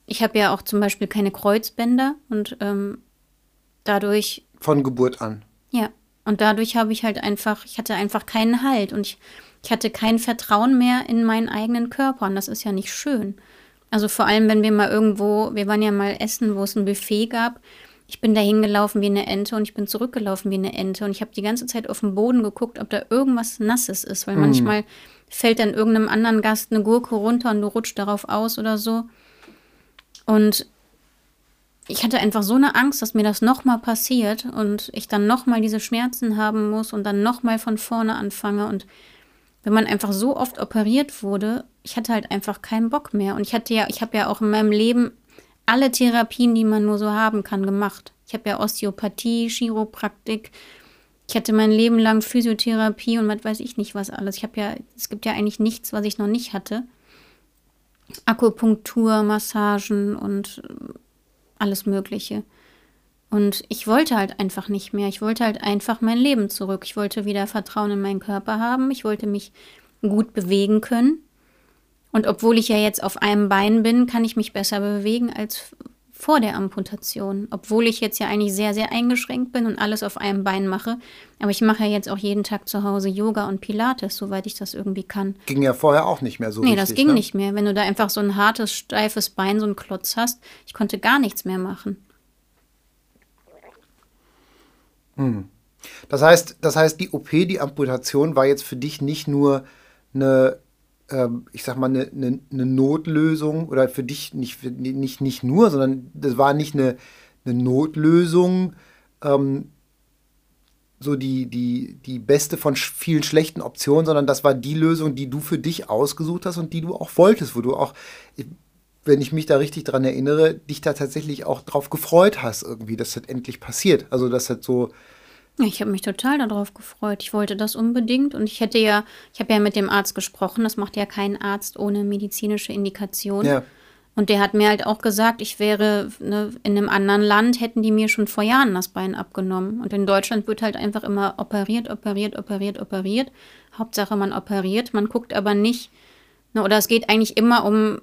ich habe ja auch zum Beispiel keine Kreuzbänder und ähm, dadurch. Von Geburt an. Ja. Und dadurch habe ich halt einfach, ich hatte einfach keinen Halt und ich, ich hatte kein Vertrauen mehr in meinen eigenen Körper. Und das ist ja nicht schön. Also vor allem, wenn wir mal irgendwo, wir waren ja mal essen, wo es ein Buffet gab. Ich bin da hingelaufen wie eine Ente und ich bin zurückgelaufen wie eine Ente und ich habe die ganze Zeit auf den Boden geguckt, ob da irgendwas Nasses ist, weil mm. manchmal fällt dann irgendeinem anderen Gast eine Gurke runter und du rutscht darauf aus oder so. Und ich hatte einfach so eine Angst, dass mir das nochmal passiert und ich dann nochmal diese Schmerzen haben muss und dann nochmal von vorne anfange und wenn man einfach so oft operiert wurde, ich hatte halt einfach keinen Bock mehr. Und ich hatte ja, ich habe ja auch in meinem Leben alle Therapien, die man nur so haben kann, gemacht. Ich habe ja Osteopathie, Chiropraktik. Ich hatte mein Leben lang Physiotherapie und was weiß ich nicht was alles. Ich habe ja, es gibt ja eigentlich nichts, was ich noch nicht hatte. Akupunktur, Massagen und alles Mögliche. Und ich wollte halt einfach nicht mehr. Ich wollte halt einfach mein Leben zurück. Ich wollte wieder Vertrauen in meinen Körper haben. Ich wollte mich gut bewegen können. Und obwohl ich ja jetzt auf einem Bein bin, kann ich mich besser bewegen als vor der Amputation. Obwohl ich jetzt ja eigentlich sehr, sehr eingeschränkt bin und alles auf einem Bein mache. Aber ich mache ja jetzt auch jeden Tag zu Hause Yoga und Pilates, soweit ich das irgendwie kann. Ging ja vorher auch nicht mehr so. Nee, richtig, das ging ne? nicht mehr. Wenn du da einfach so ein hartes, steifes Bein, so ein Klotz hast, ich konnte gar nichts mehr machen. Hm. Das heißt, das heißt, die OP, die Amputation war jetzt für dich nicht nur eine, ähm, ich sag mal, eine, eine, eine, Notlösung oder für dich nicht, nicht, nicht nur, sondern das war nicht eine, eine Notlösung, ähm, so die, die, die beste von vielen schlechten Optionen, sondern das war die Lösung, die du für dich ausgesucht hast und die du auch wolltest, wo du auch, wenn ich mich da richtig dran erinnere, dich da tatsächlich auch drauf gefreut hast, irgendwie, dass das endlich passiert. Also, dass das so. Ich habe mich total darauf gefreut. Ich wollte das unbedingt und ich hätte ja, ich habe ja mit dem Arzt gesprochen, das macht ja kein Arzt ohne medizinische Indikation. Ja. Und der hat mir halt auch gesagt, ich wäre ne, in einem anderen Land, hätten die mir schon vor Jahren das Bein abgenommen. Und in Deutschland wird halt einfach immer operiert, operiert, operiert, operiert. Hauptsache man operiert, man guckt aber nicht, ne, oder es geht eigentlich immer um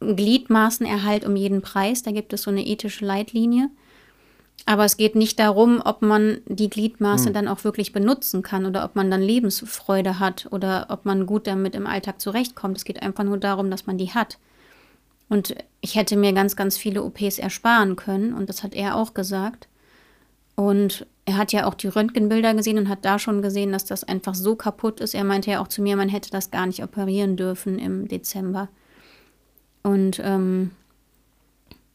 Gliedmaßenerhalt um jeden Preis. Da gibt es so eine ethische Leitlinie. Aber es geht nicht darum, ob man die Gliedmaße hm. dann auch wirklich benutzen kann oder ob man dann Lebensfreude hat oder ob man gut damit im Alltag zurechtkommt. Es geht einfach nur darum, dass man die hat. Und ich hätte mir ganz, ganz viele OPs ersparen können und das hat er auch gesagt. Und er hat ja auch die Röntgenbilder gesehen und hat da schon gesehen, dass das einfach so kaputt ist. Er meinte ja auch zu mir, man hätte das gar nicht operieren dürfen im Dezember. Und ähm,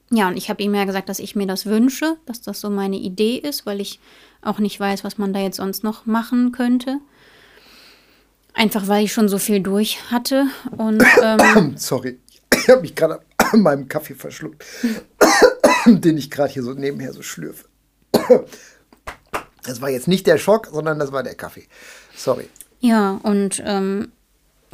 ja, und ich habe ihm ja gesagt, dass ich mir das wünsche, dass das so meine Idee ist, weil ich auch nicht weiß, was man da jetzt sonst noch machen könnte. Einfach weil ich schon so viel durch hatte. Und, ähm, Sorry, ich habe mich gerade an meinem Kaffee verschluckt, den ich gerade hier so nebenher so schlürfe. Das war jetzt nicht der Schock, sondern das war der Kaffee. Sorry. Ja, und ähm,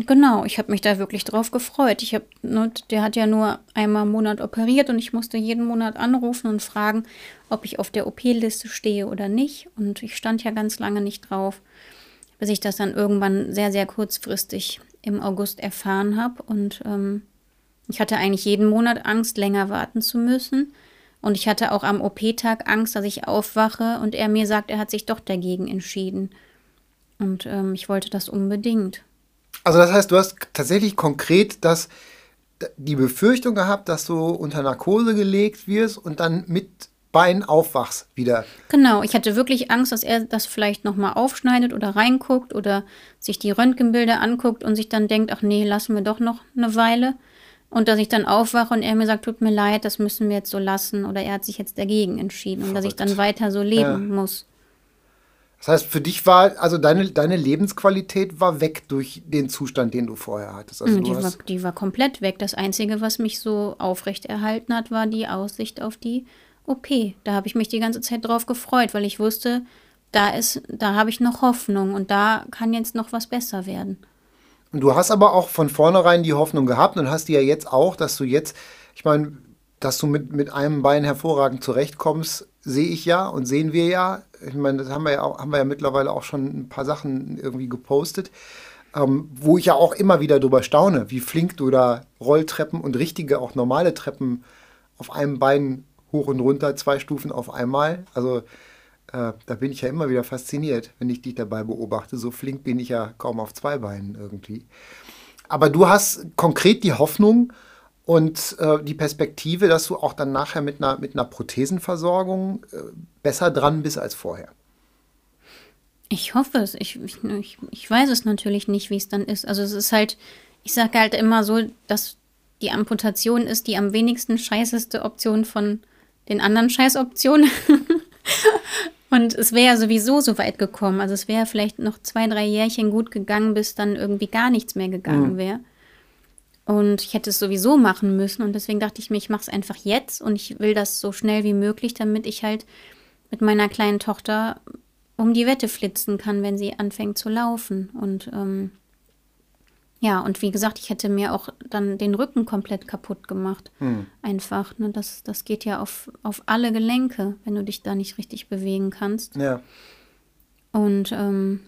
genau, ich habe mich da wirklich drauf gefreut. Ich habe, ne, der hat ja nur einmal im Monat operiert und ich musste jeden Monat anrufen und fragen, ob ich auf der OP-Liste stehe oder nicht. Und ich stand ja ganz lange nicht drauf, bis ich das dann irgendwann sehr, sehr kurzfristig im August erfahren habe. Und ähm, ich hatte eigentlich jeden Monat Angst, länger warten zu müssen. Und ich hatte auch am OP-Tag Angst, dass ich aufwache und er mir sagt, er hat sich doch dagegen entschieden. Und ähm, ich wollte das unbedingt. Also das heißt, du hast tatsächlich konkret das, die Befürchtung gehabt, dass du unter Narkose gelegt wirst und dann mit Bein aufwachst wieder. Genau, ich hatte wirklich Angst, dass er das vielleicht nochmal aufschneidet oder reinguckt oder sich die Röntgenbilder anguckt und sich dann denkt, ach nee, lassen wir doch noch eine Weile. Und dass ich dann aufwache und er mir sagt, tut mir leid, das müssen wir jetzt so lassen oder er hat sich jetzt dagegen entschieden Verrückt. und dass ich dann weiter so leben ja. muss. Das heißt, für dich war, also deine, deine Lebensqualität war weg durch den Zustand, den du vorher hattest. Also die, war, die war komplett weg. Das Einzige, was mich so aufrechterhalten hat, war die Aussicht auf die OP. Da habe ich mich die ganze Zeit drauf gefreut, weil ich wusste, da ist, da habe ich noch Hoffnung und da kann jetzt noch was besser werden. Und du hast aber auch von vornherein die Hoffnung gehabt und hast die ja jetzt auch, dass du jetzt, ich meine, dass du mit, mit einem Bein hervorragend zurechtkommst, sehe ich ja und sehen wir ja ich meine, das haben wir ja, auch, haben wir ja mittlerweile auch schon ein paar Sachen irgendwie gepostet, ähm, wo ich ja auch immer wieder drüber staune, wie flink du da Rolltreppen und richtige, auch normale Treppen auf einem Bein hoch und runter, zwei Stufen auf einmal. Also äh, da bin ich ja immer wieder fasziniert, wenn ich dich dabei beobachte. So flink bin ich ja kaum auf zwei Beinen irgendwie. Aber du hast konkret die Hoffnung, und äh, die Perspektive, dass du auch dann nachher mit einer, mit einer Prothesenversorgung äh, besser dran bist als vorher. Ich hoffe es. Ich, ich, ich weiß es natürlich nicht, wie es dann ist. Also es ist halt, ich sage halt immer so, dass die Amputation ist die am wenigsten scheißeste Option von den anderen Scheißoptionen. Und es wäre sowieso so weit gekommen. Also es wäre vielleicht noch zwei, drei Jährchen gut gegangen, bis dann irgendwie gar nichts mehr gegangen mhm. Und ich hätte es sowieso machen müssen. Und deswegen dachte ich mir, ich mache es einfach jetzt und ich will das so schnell wie möglich, damit ich halt mit meiner kleinen Tochter um die Wette flitzen kann, wenn sie anfängt zu laufen. Und ähm, ja, und wie gesagt, ich hätte mir auch dann den Rücken komplett kaputt gemacht. Hm. Einfach. Ne? Das, das geht ja auf, auf alle Gelenke, wenn du dich da nicht richtig bewegen kannst. Ja. Und ähm,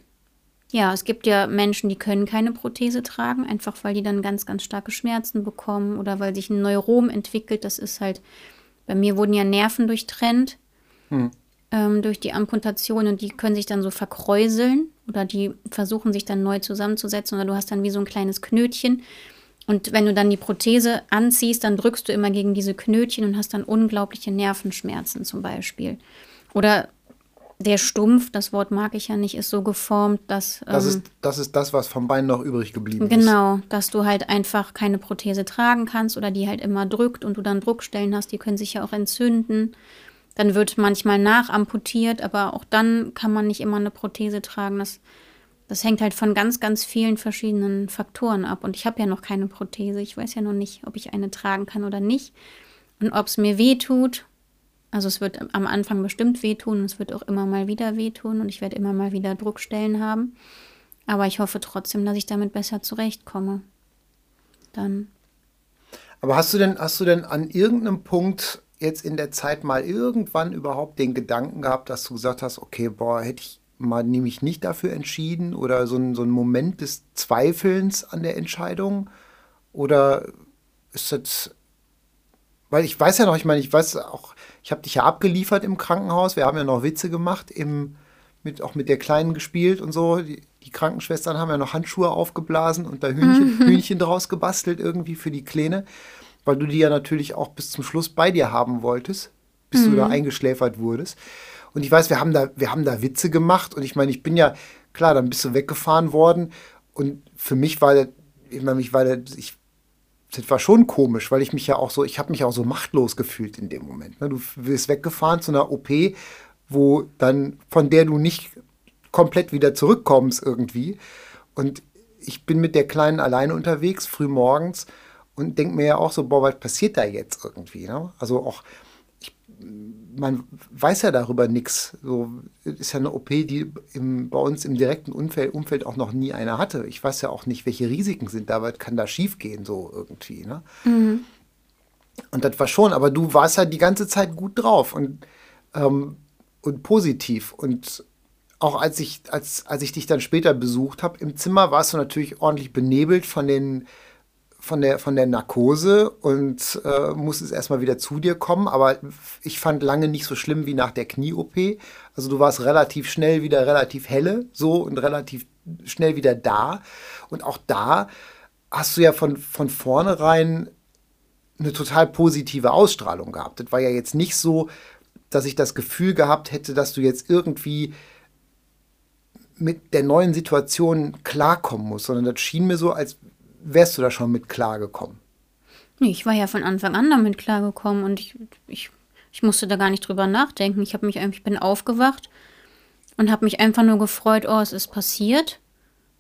ja, es gibt ja Menschen, die können keine Prothese tragen, einfach weil die dann ganz, ganz starke Schmerzen bekommen oder weil sich ein Neurom entwickelt. Das ist halt, bei mir wurden ja Nerven durchtrennt hm. ähm, durch die Amputation und die können sich dann so verkräuseln oder die versuchen sich dann neu zusammenzusetzen oder du hast dann wie so ein kleines Knötchen. Und wenn du dann die Prothese anziehst, dann drückst du immer gegen diese Knötchen und hast dann unglaubliche Nervenschmerzen zum Beispiel. Oder der Stumpf, das Wort mag ich ja nicht, ist so geformt, dass. Ähm, das, ist, das ist das, was vom Bein noch übrig geblieben genau, ist. Genau, dass du halt einfach keine Prothese tragen kannst oder die halt immer drückt und du dann Druckstellen hast, die können sich ja auch entzünden. Dann wird manchmal nachamputiert, aber auch dann kann man nicht immer eine Prothese tragen. Das, das hängt halt von ganz, ganz vielen verschiedenen Faktoren ab. Und ich habe ja noch keine Prothese. Ich weiß ja noch nicht, ob ich eine tragen kann oder nicht. Und ob es mir weh tut, also es wird am Anfang bestimmt wehtun und es wird auch immer mal wieder wehtun und ich werde immer mal wieder Druckstellen haben. Aber ich hoffe trotzdem, dass ich damit besser zurechtkomme. Dann. Aber hast du denn, hast du denn an irgendeinem Punkt jetzt in der Zeit mal irgendwann überhaupt den Gedanken gehabt, dass du gesagt hast, okay, boah, hätte ich mal nämlich nicht dafür entschieden oder so ein, so ein Moment des Zweifelns an der Entscheidung? Oder ist das, weil ich weiß ja noch, ich meine, ich weiß auch, ich habe dich ja abgeliefert im Krankenhaus. Wir haben ja noch Witze gemacht, im, mit, auch mit der Kleinen gespielt und so. Die, die Krankenschwestern haben ja noch Handschuhe aufgeblasen und da Hühnchen, Hühnchen draus gebastelt irgendwie für die Kleine, weil du die ja natürlich auch bis zum Schluss bei dir haben wolltest, bis mhm. du da mhm. eingeschläfert wurdest. Und ich weiß, wir haben da, wir haben da Witze gemacht und ich meine, ich bin ja, klar, dann bist du weggefahren worden und für mich war der, ich meine, ich war der, ich das war schon komisch, weil ich mich ja auch so, ich habe mich auch so machtlos gefühlt in dem Moment. Ne? Du bist weggefahren zu einer OP, wo dann, von der du nicht komplett wieder zurückkommst irgendwie. Und ich bin mit der Kleinen alleine unterwegs, früh morgens, und denke mir ja auch so, boah, was passiert da jetzt irgendwie? Ne? Also auch man weiß ja darüber nichts. So ist ja eine OP, die im, bei uns im direkten Umfeld, Umfeld auch noch nie einer hatte. Ich weiß ja auch nicht, welche Risiken sind da, was kann da schiefgehen, so irgendwie. Ne? Mhm. Und das war schon, aber du warst ja die ganze Zeit gut drauf und, ähm, und positiv. Und auch als ich, als, als ich dich dann später besucht habe im Zimmer, warst du natürlich ordentlich benebelt von den von der, von der Narkose und äh, musstest erstmal wieder zu dir kommen. Aber ich fand lange nicht so schlimm wie nach der Knie-OP. Also du warst relativ schnell wieder relativ helle, so und relativ schnell wieder da. Und auch da hast du ja von, von vornherein eine total positive Ausstrahlung gehabt. Das war ja jetzt nicht so, dass ich das Gefühl gehabt hätte, dass du jetzt irgendwie mit der neuen Situation klarkommen musst, sondern das schien mir so, als wärst du da schon mit klargekommen? Nee, ich war ja von Anfang an damit klargekommen und ich, ich, ich musste da gar nicht drüber nachdenken. Ich habe mich eigentlich, bin aufgewacht und habe mich einfach nur gefreut, oh, es ist passiert.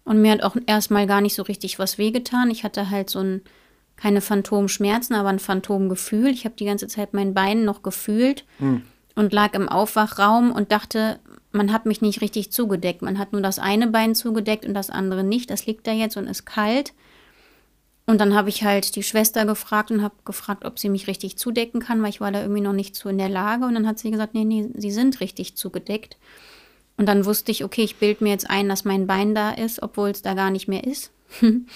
Und mir hat auch erstmal gar nicht so richtig was wehgetan. Ich hatte halt so ein, keine Phantomschmerzen, aber ein Phantomgefühl. Ich habe die ganze Zeit mein Bein noch gefühlt mhm. und lag im Aufwachraum und dachte, man hat mich nicht richtig zugedeckt. Man hat nur das eine Bein zugedeckt und das andere nicht. Das liegt da jetzt und ist kalt. Und dann habe ich halt die Schwester gefragt und habe gefragt, ob sie mich richtig zudecken kann, weil ich war da irgendwie noch nicht so in der Lage. Und dann hat sie gesagt, nee, nee, sie sind richtig zugedeckt. Und dann wusste ich, okay, ich bilde mir jetzt ein, dass mein Bein da ist, obwohl es da gar nicht mehr ist. und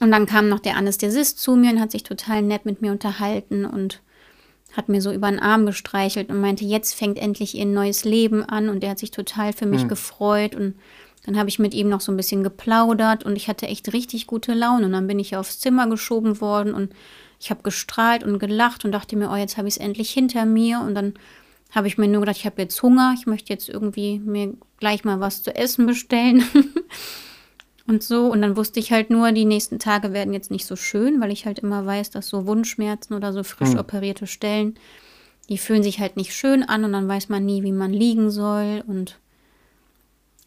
dann kam noch der Anästhesist zu mir und hat sich total nett mit mir unterhalten und hat mir so über den Arm gestreichelt und meinte, jetzt fängt endlich ihr neues Leben an und er hat sich total für mich mhm. gefreut und dann habe ich mit ihm noch so ein bisschen geplaudert und ich hatte echt richtig gute Laune. Und dann bin ich aufs Zimmer geschoben worden und ich habe gestrahlt und gelacht und dachte mir, oh, jetzt habe ich es endlich hinter mir. Und dann habe ich mir nur gedacht, ich habe jetzt Hunger, ich möchte jetzt irgendwie mir gleich mal was zu essen bestellen. und so. Und dann wusste ich halt nur, die nächsten Tage werden jetzt nicht so schön, weil ich halt immer weiß, dass so Wundschmerzen oder so frisch mhm. operierte Stellen, die fühlen sich halt nicht schön an und dann weiß man nie, wie man liegen soll und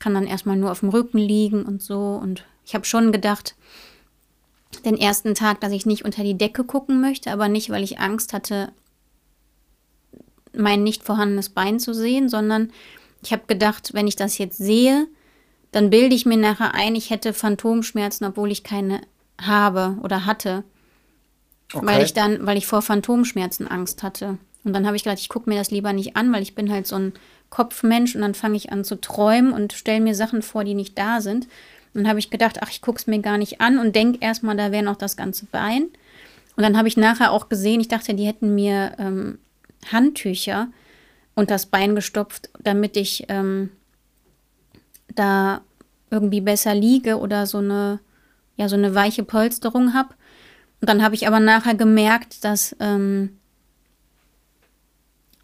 kann dann erstmal nur auf dem Rücken liegen und so. Und ich habe schon gedacht, den ersten Tag, dass ich nicht unter die Decke gucken möchte, aber nicht, weil ich Angst hatte, mein nicht vorhandenes Bein zu sehen, sondern ich habe gedacht, wenn ich das jetzt sehe, dann bilde ich mir nachher ein, ich hätte Phantomschmerzen, obwohl ich keine habe oder hatte. Okay. Weil ich dann, weil ich vor Phantomschmerzen Angst hatte. Und dann habe ich gedacht, ich gucke mir das lieber nicht an, weil ich bin halt so ein Kopfmensch und dann fange ich an zu träumen und stelle mir Sachen vor, die nicht da sind. Und dann habe ich gedacht, ach, ich gucke es mir gar nicht an und denke erstmal, da wäre noch das ganze Bein. Und dann habe ich nachher auch gesehen, ich dachte, die hätten mir ähm, Handtücher und das Bein gestopft, damit ich ähm, da irgendwie besser liege oder so eine, ja, so eine weiche Polsterung habe. Und dann habe ich aber nachher gemerkt, dass ähm,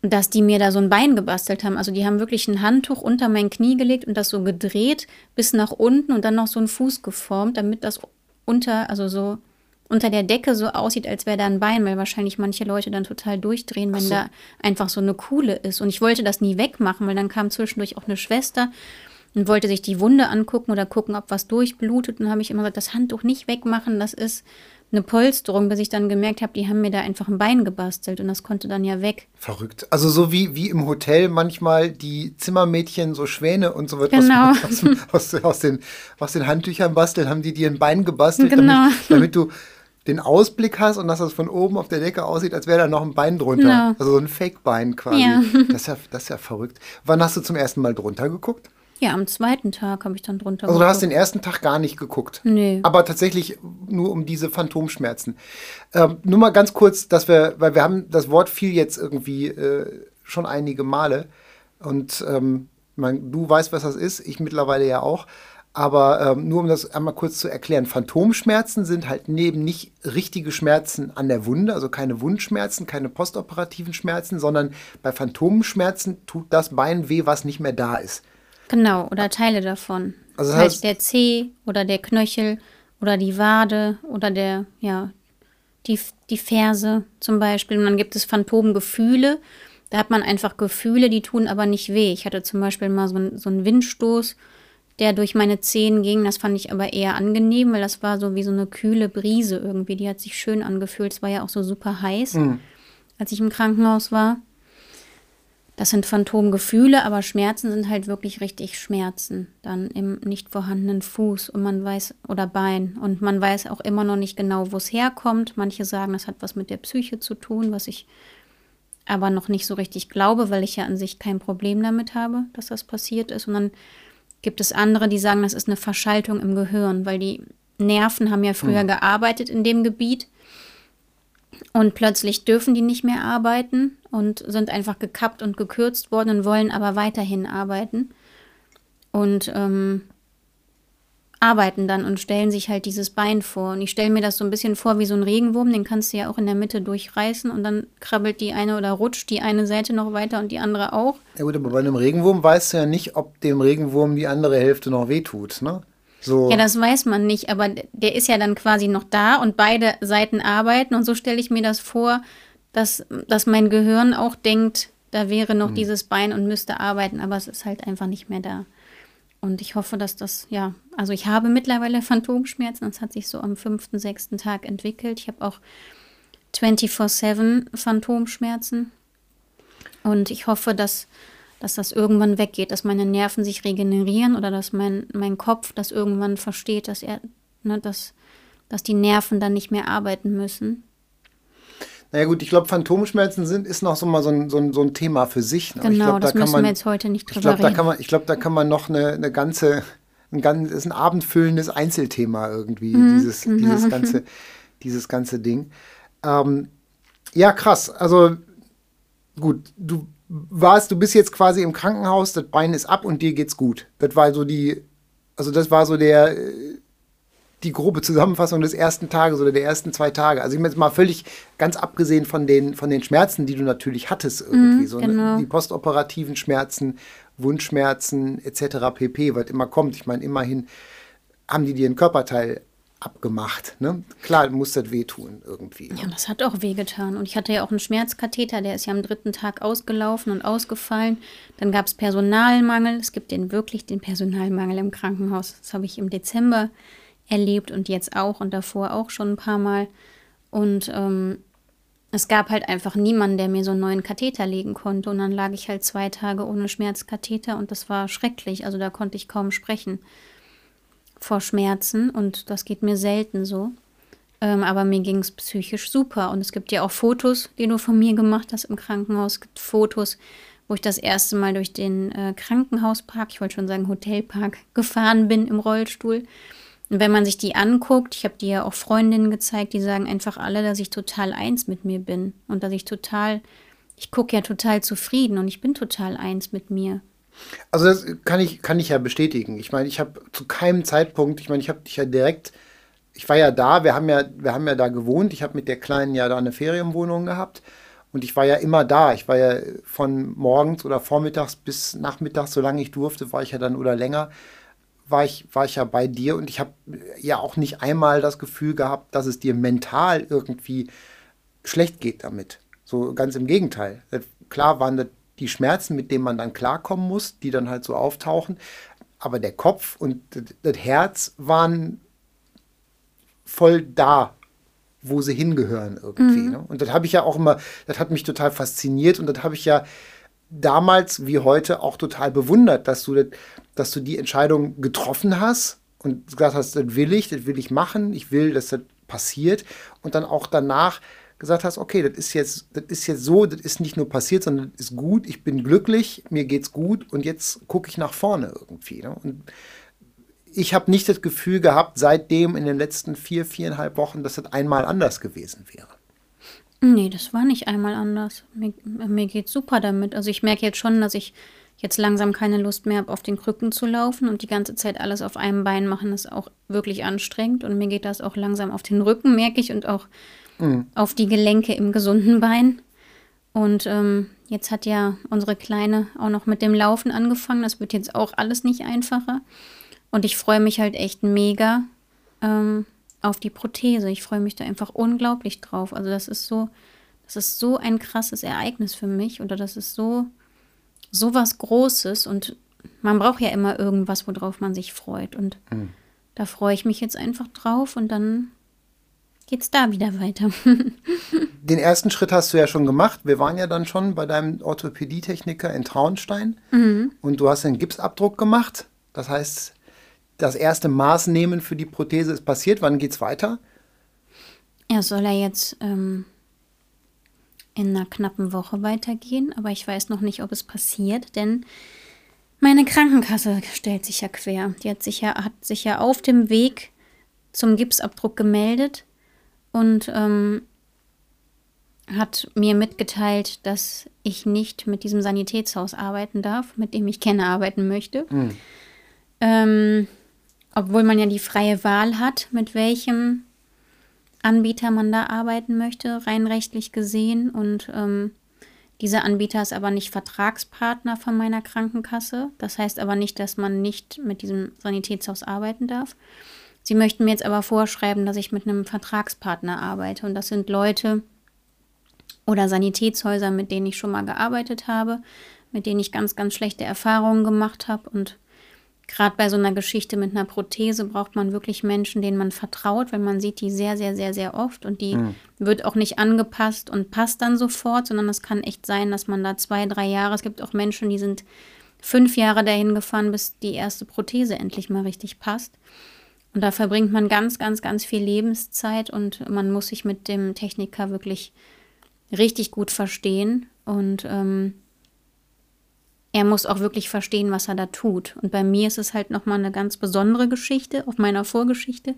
dass die mir da so ein Bein gebastelt haben. Also die haben wirklich ein Handtuch unter mein Knie gelegt und das so gedreht bis nach unten und dann noch so einen Fuß geformt, damit das unter, also so unter der Decke so aussieht, als wäre da ein Bein, weil wahrscheinlich manche Leute dann total durchdrehen, wenn so. da einfach so eine Kuhle ist. Und ich wollte das nie wegmachen, weil dann kam zwischendurch auch eine Schwester und wollte sich die Wunde angucken oder gucken, ob was durchblutet. Und habe ich immer gesagt, das Handtuch nicht wegmachen, das ist eine Polsterung, bis ich dann gemerkt habe, die haben mir da einfach ein Bein gebastelt und das konnte dann ja weg. Verrückt. Also so wie, wie im Hotel manchmal die Zimmermädchen so Schwäne und so etwas genau. aus, aus, aus, den, aus den Handtüchern basteln, haben die dir ein Bein gebastelt, genau. damit, damit du den Ausblick hast und dass das von oben auf der Decke aussieht, als wäre da noch ein Bein drunter. Genau. Also so ein Fake-Bein quasi. Ja. Das, ist ja, das ist ja verrückt. Wann hast du zum ersten Mal drunter geguckt? Ja, am zweiten Tag habe ich dann drunter Also du hast den ersten Tag gar nicht geguckt. Nee. Aber tatsächlich nur um diese Phantomschmerzen. Ähm, nur mal ganz kurz, dass wir, weil wir haben das Wort viel jetzt irgendwie äh, schon einige Male. Und ähm, man, du weißt, was das ist, ich mittlerweile ja auch. Aber ähm, nur um das einmal kurz zu erklären, Phantomschmerzen sind halt neben nicht richtige Schmerzen an der Wunde, also keine Wundschmerzen, keine postoperativen Schmerzen, sondern bei Phantomschmerzen tut das Bein weh, was nicht mehr da ist. Genau, oder Teile davon. Also das heißt, der Zeh oder der Knöchel oder die Wade oder der, ja, die, die Ferse zum Beispiel. Und dann gibt es Phantomgefühle. Da hat man einfach Gefühle, die tun aber nicht weh. Ich hatte zum Beispiel mal so, ein, so einen Windstoß, der durch meine Zehen ging. Das fand ich aber eher angenehm, weil das war so wie so eine kühle Brise irgendwie. Die hat sich schön angefühlt. Es war ja auch so super heiß, mhm. als ich im Krankenhaus war. Das sind Phantomgefühle, aber Schmerzen sind halt wirklich richtig Schmerzen. Dann im nicht vorhandenen Fuß und man weiß, oder Bein. Und man weiß auch immer noch nicht genau, wo es herkommt. Manche sagen, das hat was mit der Psyche zu tun, was ich aber noch nicht so richtig glaube, weil ich ja an sich kein Problem damit habe, dass das passiert ist. Und dann gibt es andere, die sagen, das ist eine Verschaltung im Gehirn, weil die Nerven haben ja früher mhm. gearbeitet in dem Gebiet und plötzlich dürfen die nicht mehr arbeiten und sind einfach gekappt und gekürzt worden und wollen aber weiterhin arbeiten. Und ähm, arbeiten dann und stellen sich halt dieses Bein vor. Und ich stelle mir das so ein bisschen vor wie so ein Regenwurm, den kannst du ja auch in der Mitte durchreißen und dann krabbelt die eine oder rutscht die eine Seite noch weiter und die andere auch. Ja gut, aber bei einem Regenwurm weißt du ja nicht, ob dem Regenwurm die andere Hälfte noch wehtut, ne? So. Ja, das weiß man nicht, aber der ist ja dann quasi noch da und beide Seiten arbeiten und so stelle ich mir das vor, dass, dass mein Gehirn auch denkt, da wäre noch mhm. dieses Bein und müsste arbeiten, aber es ist halt einfach nicht mehr da. Und ich hoffe, dass das, ja, also ich habe mittlerweile Phantomschmerzen. Das hat sich so am fünften, sechsten Tag entwickelt. Ich habe auch 24-7 Phantomschmerzen. Und ich hoffe, dass, dass das irgendwann weggeht, dass meine Nerven sich regenerieren oder dass mein, mein Kopf das irgendwann versteht, dass er, ne, dass, dass die Nerven dann nicht mehr arbeiten müssen. Naja gut, ich glaube, Phantomschmerzen sind, ist noch so mal so ein, so ein, so ein Thema für sich. Ne? Genau, glaub, das da müssen man, wir jetzt heute nicht drüber ich glaub, reden. Da kann man, ich glaube, da kann man noch eine, eine ganze, ein, ganz, ist ein abendfüllendes Einzelthema irgendwie, mhm. dieses, mhm. dieses, ganze, dieses ganze Ding. Ähm, ja, krass. Also gut, du warst, du bist jetzt quasi im Krankenhaus, das Bein ist ab und dir geht's gut. Das war so die, also das war so der, die grobe Zusammenfassung des ersten Tages oder der ersten zwei Tage. Also ich meine jetzt mal völlig ganz abgesehen von den, von den Schmerzen, die du natürlich hattest irgendwie. Mm, so ne, genau. ne, die postoperativen Schmerzen, Wundschmerzen etc. pp, was immer kommt. Ich meine, immerhin haben die dir ein Körperteil abgemacht. Ne? Klar muss das wehtun irgendwie. Ja, das hat auch wehgetan. Und ich hatte ja auch einen Schmerzkatheter, der ist ja am dritten Tag ausgelaufen und ausgefallen. Dann gab es Personalmangel. Es gibt den wirklich den Personalmangel im Krankenhaus. Das habe ich im Dezember erlebt und jetzt auch und davor auch schon ein paar Mal. Und ähm, es gab halt einfach niemanden, der mir so einen neuen Katheter legen konnte. Und dann lag ich halt zwei Tage ohne Schmerzkatheter und das war schrecklich. Also da konnte ich kaum sprechen vor Schmerzen und das geht mir selten so. Ähm, aber mir ging es psychisch super. Und es gibt ja auch Fotos, die du von mir gemacht hast im Krankenhaus. Es gibt Fotos, wo ich das erste Mal durch den äh, Krankenhauspark, ich wollte schon sagen Hotelpark, gefahren bin im Rollstuhl. Und wenn man sich die anguckt, ich habe die ja auch Freundinnen gezeigt, die sagen einfach alle, dass ich total eins mit mir bin und dass ich total, ich gucke ja total zufrieden und ich bin total eins mit mir. Also das kann ich, kann ich ja bestätigen. Ich meine, ich habe zu keinem Zeitpunkt, ich meine, ich habe dich ja direkt, ich war ja da, wir haben ja, wir haben ja da gewohnt, ich habe mit der Kleinen ja da eine Ferienwohnung gehabt und ich war ja immer da. Ich war ja von morgens oder vormittags bis nachmittags, solange ich durfte, war ich ja dann oder länger, war ich, war ich ja bei dir und ich habe ja auch nicht einmal das Gefühl gehabt, dass es dir mental irgendwie schlecht geht damit. So ganz im Gegenteil. Klar waren das die Schmerzen, mit denen man dann klarkommen muss, die dann halt so auftauchen. Aber der Kopf und das Herz waren voll da, wo sie hingehören irgendwie. Mhm. Ne? Und das habe ich ja auch immer, das hat mich total fasziniert und das habe ich ja damals wie heute auch total bewundert, dass du, das, dass du die Entscheidung getroffen hast und gesagt hast, das will ich, das will ich machen, ich will, dass das passiert und dann auch danach gesagt hast, okay, das ist jetzt, das ist jetzt so, das ist nicht nur passiert, sondern das ist gut, ich bin glücklich, mir geht's gut und jetzt gucke ich nach vorne irgendwie. Ne? Und ich habe nicht das Gefühl gehabt, seitdem in den letzten vier, viereinhalb Wochen, dass das einmal anders gewesen wäre. Nee, das war nicht einmal anders. Mir, mir geht super damit. Also ich merke jetzt schon, dass ich jetzt langsam keine Lust mehr habe, auf den Krücken zu laufen und die ganze Zeit alles auf einem Bein machen, ist auch wirklich anstrengend. Und mir geht das auch langsam auf den Rücken, merke ich, und auch mhm. auf die Gelenke im gesunden Bein. Und ähm, jetzt hat ja unsere Kleine auch noch mit dem Laufen angefangen. Das wird jetzt auch alles nicht einfacher. Und ich freue mich halt echt mega ähm, auf die Prothese. Ich freue mich da einfach unglaublich drauf. Also das ist so, das ist so ein krasses Ereignis für mich. Oder das ist so, so was Großes. Und man braucht ja immer irgendwas, worauf man sich freut. Und mhm. da freue ich mich jetzt einfach drauf. Und dann geht es da wieder weiter. Den ersten Schritt hast du ja schon gemacht. Wir waren ja dann schon bei deinem Orthopädietechniker in Traunstein mhm. und du hast einen Gipsabdruck gemacht. Das heißt, das erste Maßnehmen für die Prothese ist passiert. Wann geht es weiter? Ja, soll er jetzt ähm, in einer knappen Woche weitergehen, aber ich weiß noch nicht, ob es passiert, denn meine Krankenkasse stellt sich ja quer. Die hat sich ja, hat sich ja auf dem Weg zum Gipsabdruck gemeldet und ähm, hat mir mitgeteilt, dass ich nicht mit diesem Sanitätshaus arbeiten darf, mit dem ich gerne arbeiten möchte. Mhm. Ähm, obwohl man ja die freie Wahl hat, mit welchem Anbieter man da arbeiten möchte, rein rechtlich gesehen. Und ähm, dieser Anbieter ist aber nicht Vertragspartner von meiner Krankenkasse. Das heißt aber nicht, dass man nicht mit diesem Sanitätshaus arbeiten darf. Sie möchten mir jetzt aber vorschreiben, dass ich mit einem Vertragspartner arbeite. Und das sind Leute, oder Sanitätshäuser, mit denen ich schon mal gearbeitet habe, mit denen ich ganz, ganz schlechte Erfahrungen gemacht habe. Und gerade bei so einer Geschichte mit einer Prothese braucht man wirklich Menschen, denen man vertraut, weil man sieht die sehr, sehr, sehr, sehr oft und die mhm. wird auch nicht angepasst und passt dann sofort, sondern es kann echt sein, dass man da zwei, drei Jahre, es gibt auch Menschen, die sind fünf Jahre dahin gefahren, bis die erste Prothese endlich mal richtig passt. Und da verbringt man ganz, ganz, ganz viel Lebenszeit und man muss sich mit dem Techniker wirklich richtig gut verstehen und ähm, er muss auch wirklich verstehen, was er da tut. Und bei mir ist es halt nochmal eine ganz besondere Geschichte auf meiner Vorgeschichte.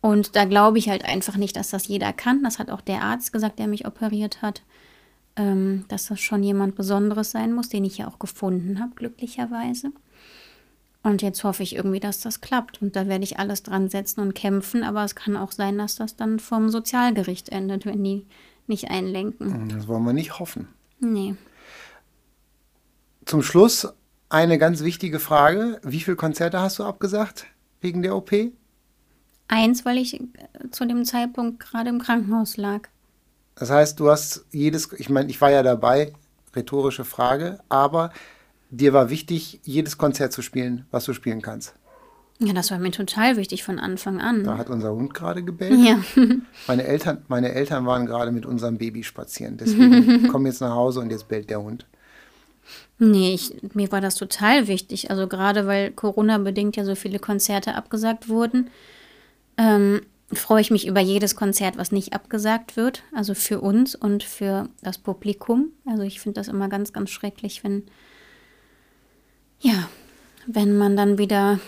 Und da glaube ich halt einfach nicht, dass das jeder kann. Das hat auch der Arzt gesagt, der mich operiert hat, ähm, dass das schon jemand Besonderes sein muss, den ich ja auch gefunden habe, glücklicherweise. Und jetzt hoffe ich irgendwie, dass das klappt. Und da werde ich alles dran setzen und kämpfen. Aber es kann auch sein, dass das dann vom Sozialgericht endet, wenn die nicht einlenken. Das wollen wir nicht hoffen. Nee. Zum Schluss eine ganz wichtige Frage. Wie viele Konzerte hast du abgesagt wegen der OP? Eins, weil ich äh, zu dem Zeitpunkt gerade im Krankenhaus lag. Das heißt, du hast jedes, ich meine, ich war ja dabei, rhetorische Frage, aber dir war wichtig, jedes Konzert zu spielen, was du spielen kannst. Ja, das war mir total wichtig von Anfang an. Da hat unser Hund gerade gebellt. Ja. Meine Eltern, meine Eltern waren gerade mit unserem Baby spazieren. Deswegen kommen jetzt nach Hause und jetzt bellt der Hund. Nee, ich, mir war das total wichtig. Also gerade weil Corona-bedingt ja so viele Konzerte abgesagt wurden, ähm, freue ich mich über jedes Konzert, was nicht abgesagt wird. Also für uns und für das Publikum. Also ich finde das immer ganz, ganz schrecklich, wenn, ja, wenn man dann wieder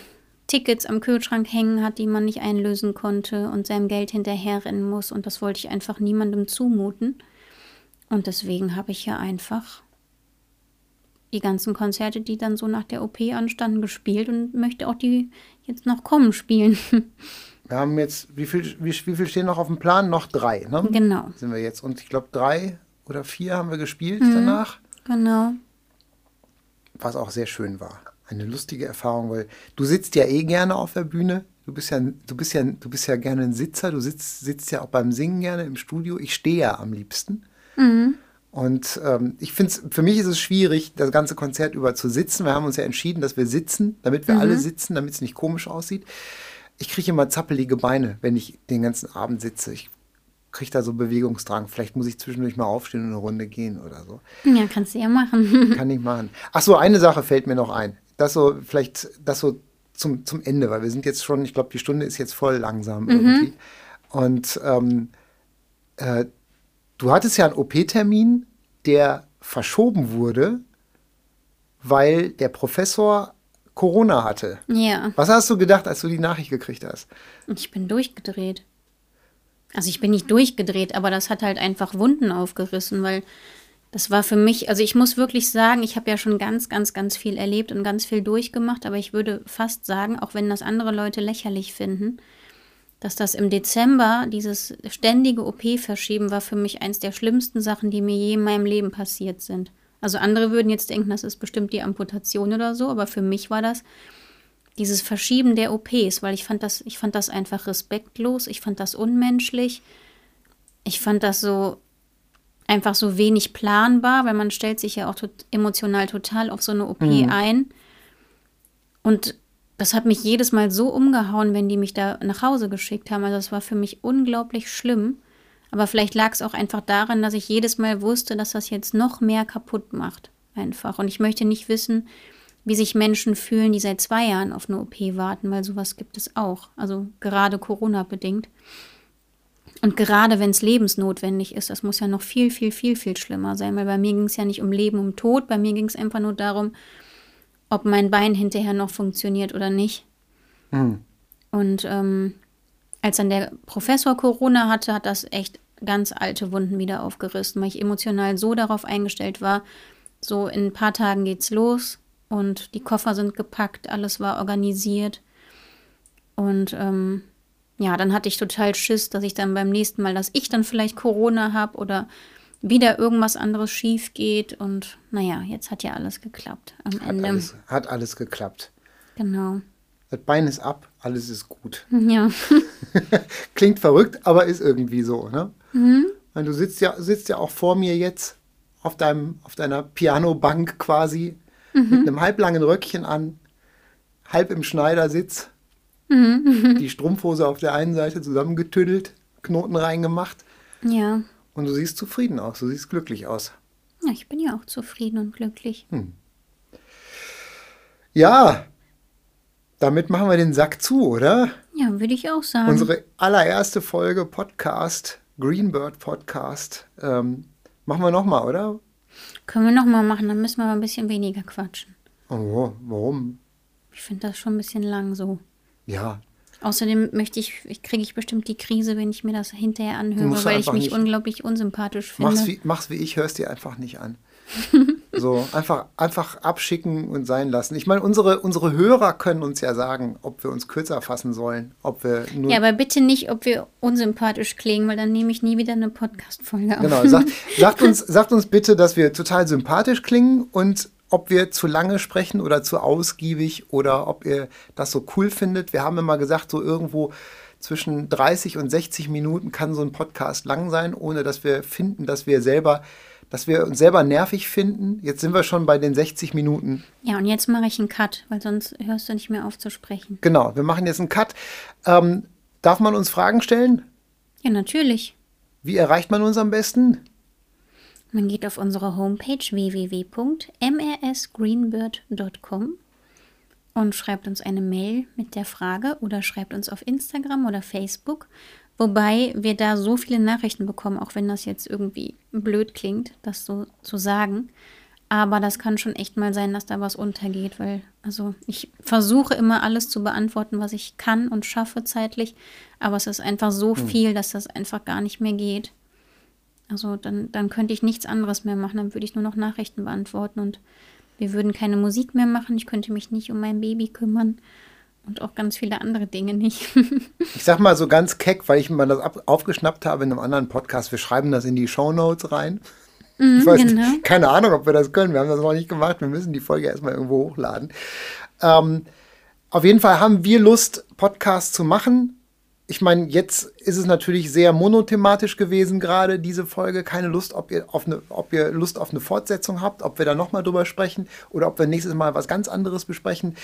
Tickets am Kühlschrank hängen hat, die man nicht einlösen konnte und seinem Geld hinterherrennen muss. Und das wollte ich einfach niemandem zumuten. Und deswegen habe ich ja einfach die ganzen Konzerte, die dann so nach der OP anstanden, gespielt und möchte auch die jetzt noch kommen spielen. Wir haben jetzt, wie viel, wie, wie viel stehen noch auf dem Plan? Noch drei, ne? Genau. Sind wir jetzt. Und ich glaube, drei oder vier haben wir gespielt mhm, danach. Genau. Was auch sehr schön war eine lustige Erfahrung, weil du sitzt ja eh gerne auf der Bühne. Du bist ja, du bist ja, du bist ja gerne ein Sitzer. Du sitzt, sitzt ja auch beim Singen gerne im Studio. Ich stehe ja am liebsten. Mhm. Und ähm, ich finde es, für mich ist es schwierig, das ganze Konzert über zu sitzen. Wir haben uns ja entschieden, dass wir sitzen, damit wir mhm. alle sitzen, damit es nicht komisch aussieht. Ich kriege immer zappelige Beine, wenn ich den ganzen Abend sitze. Ich kriege da so Bewegungsdrang. Vielleicht muss ich zwischendurch mal aufstehen und eine Runde gehen oder so. Ja, kannst du ja machen. Kann ich machen. Ach so, eine Sache fällt mir noch ein das so, vielleicht das so zum, zum Ende, weil wir sind jetzt schon, ich glaube, die Stunde ist jetzt voll langsam mhm. irgendwie. Und ähm, äh, du hattest ja einen OP-Termin, der verschoben wurde, weil der Professor Corona hatte. Ja. Was hast du gedacht, als du die Nachricht gekriegt hast? Ich bin durchgedreht. Also ich bin nicht durchgedreht, aber das hat halt einfach Wunden aufgerissen, weil das war für mich, also ich muss wirklich sagen, ich habe ja schon ganz, ganz, ganz viel erlebt und ganz viel durchgemacht, aber ich würde fast sagen, auch wenn das andere Leute lächerlich finden, dass das im Dezember, dieses ständige OP-Verschieben, war für mich eins der schlimmsten Sachen, die mir je in meinem Leben passiert sind. Also andere würden jetzt denken, das ist bestimmt die Amputation oder so, aber für mich war das dieses Verschieben der OPs, weil ich fand das, ich fand das einfach respektlos, ich fand das unmenschlich, ich fand das so einfach so wenig planbar, weil man stellt sich ja auch tot, emotional total auf so eine OP mhm. ein. Und das hat mich jedes Mal so umgehauen, wenn die mich da nach Hause geschickt haben. Also es war für mich unglaublich schlimm. Aber vielleicht lag es auch einfach daran, dass ich jedes Mal wusste, dass das jetzt noch mehr kaputt macht. Einfach. Und ich möchte nicht wissen, wie sich Menschen fühlen, die seit zwei Jahren auf eine OP warten, weil sowas gibt es auch. Also gerade Corona bedingt. Und gerade wenn es lebensnotwendig ist, das muss ja noch viel, viel, viel, viel schlimmer sein, weil bei mir ging es ja nicht um Leben, um Tod, bei mir ging es einfach nur darum, ob mein Bein hinterher noch funktioniert oder nicht. Mhm. Und ähm, als dann der Professor Corona hatte, hat das echt ganz alte Wunden wieder aufgerissen, weil ich emotional so darauf eingestellt war, so in ein paar Tagen geht's los und die Koffer sind gepackt, alles war organisiert. Und ähm, ja, dann hatte ich total Schiss, dass ich dann beim nächsten Mal, dass ich dann vielleicht Corona habe oder wieder irgendwas anderes schief geht. Und naja, jetzt hat ja alles geklappt am hat Ende. Alles, hat alles geklappt. Genau. Das Bein ist ab, alles ist gut. Ja. Klingt verrückt, aber ist irgendwie so, ne? Mhm. meine, du sitzt ja, sitzt ja auch vor mir jetzt auf, deinem, auf deiner Pianobank quasi mit einem halblangen Röckchen an, halb im Schneidersitz, die Strumpfhose auf der einen Seite zusammengetüdelt, Knoten reingemacht Ja. Und du siehst zufrieden aus, du siehst glücklich aus. ja, ich bin ja auch zufrieden und glücklich. Ja, damit machen wir den Sack zu, oder? Ja, würde ich auch sagen. Unsere allererste Folge Podcast, Greenbird Podcast, ähm, machen wir nochmal, oder? Können wir nochmal machen, dann müssen wir aber ein bisschen weniger quatschen. Oh, warum? Ich finde das schon ein bisschen lang so. Ja, Außerdem möchte ich, ich kriege ich bestimmt die Krise, wenn ich mir das hinterher anhöre, weil ich mich nicht- unglaublich unsympathisch finde. mach's wie, mach's wie ich, hörst dir einfach nicht an. so, einfach, einfach abschicken und sein lassen. Ich meine, unsere, unsere Hörer können uns ja sagen, ob wir uns kürzer fassen sollen, ob wir nur ja, aber bitte nicht, ob wir unsympathisch klingen, weil dann nehme ich nie wieder eine Podcast-Folge auf. Genau, sagt, sagt, uns, sagt uns bitte, dass wir total sympathisch klingen und ob wir zu lange sprechen oder zu ausgiebig oder ob ihr das so cool findet. Wir haben immer gesagt, so irgendwo zwischen 30 und 60 Minuten kann so ein Podcast lang sein, ohne dass wir finden, dass wir selber, dass wir uns selber nervig finden. Jetzt sind wir schon bei den 60 Minuten. Ja, und jetzt mache ich einen Cut, weil sonst hörst du nicht mehr auf zu sprechen. Genau, wir machen jetzt einen Cut. Ähm, darf man uns Fragen stellen? Ja, natürlich. Wie erreicht man uns am besten? Man geht auf unsere Homepage www.mrsgreenbird.com und schreibt uns eine Mail mit der Frage oder schreibt uns auf Instagram oder Facebook. Wobei wir da so viele Nachrichten bekommen, auch wenn das jetzt irgendwie blöd klingt, das so zu sagen. Aber das kann schon echt mal sein, dass da was untergeht, weil, also ich versuche immer alles zu beantworten, was ich kann und schaffe zeitlich, aber es ist einfach so viel, dass das einfach gar nicht mehr geht. Also dann, dann könnte ich nichts anderes mehr machen, dann würde ich nur noch Nachrichten beantworten und wir würden keine Musik mehr machen, ich könnte mich nicht um mein Baby kümmern und auch ganz viele andere Dinge nicht. Ich sag mal so ganz keck, weil ich mir das ab, aufgeschnappt habe in einem anderen Podcast. Wir schreiben das in die Shownotes rein. ich weiß genau. nicht, keine Ahnung, ob wir das können. Wir haben das noch nicht gemacht. Wir müssen die Folge erstmal irgendwo hochladen. Ähm, auf jeden Fall haben wir Lust, Podcasts zu machen. Ich meine, jetzt ist es natürlich sehr monothematisch gewesen, gerade diese Folge. Keine Lust, ob ihr, auf eine, ob ihr Lust auf eine Fortsetzung habt, ob wir da nochmal drüber sprechen oder ob wir nächstes Mal was ganz anderes besprechen.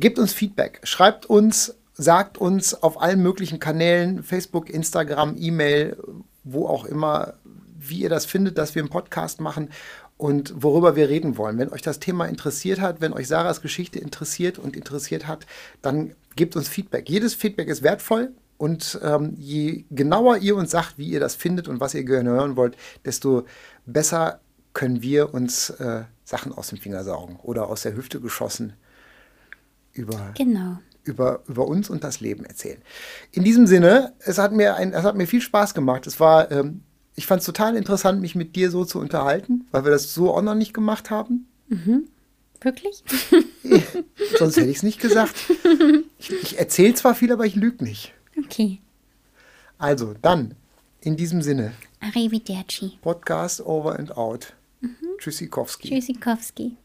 Gebt uns Feedback. Schreibt uns, sagt uns auf allen möglichen Kanälen, Facebook, Instagram, E-Mail, wo auch immer, wie ihr das findet, dass wir einen Podcast machen und worüber wir reden wollen. Wenn euch das Thema interessiert hat, wenn euch Sarahs Geschichte interessiert und interessiert hat, dann gebt uns Feedback. Jedes Feedback ist wertvoll und ähm, je genauer ihr uns sagt, wie ihr das findet und was ihr gerne hören wollt, desto besser können wir uns äh, Sachen aus dem Finger saugen oder aus der Hüfte geschossen über genau. über, über uns und das Leben erzählen. In diesem Sinne, es hat mir, ein, es hat mir viel Spaß gemacht. Es war, ähm, ich fand es total interessant, mich mit dir so zu unterhalten, weil wir das so auch noch nicht gemacht haben. Wirklich? Sonst hätte ich es nicht gesagt. Ich, ich erzähle zwar viel, aber ich lüge nicht. Okay. Also, dann, in diesem Sinne, Arrivederci. Podcast over and out. Tschüssikowski. Tschüssikowski.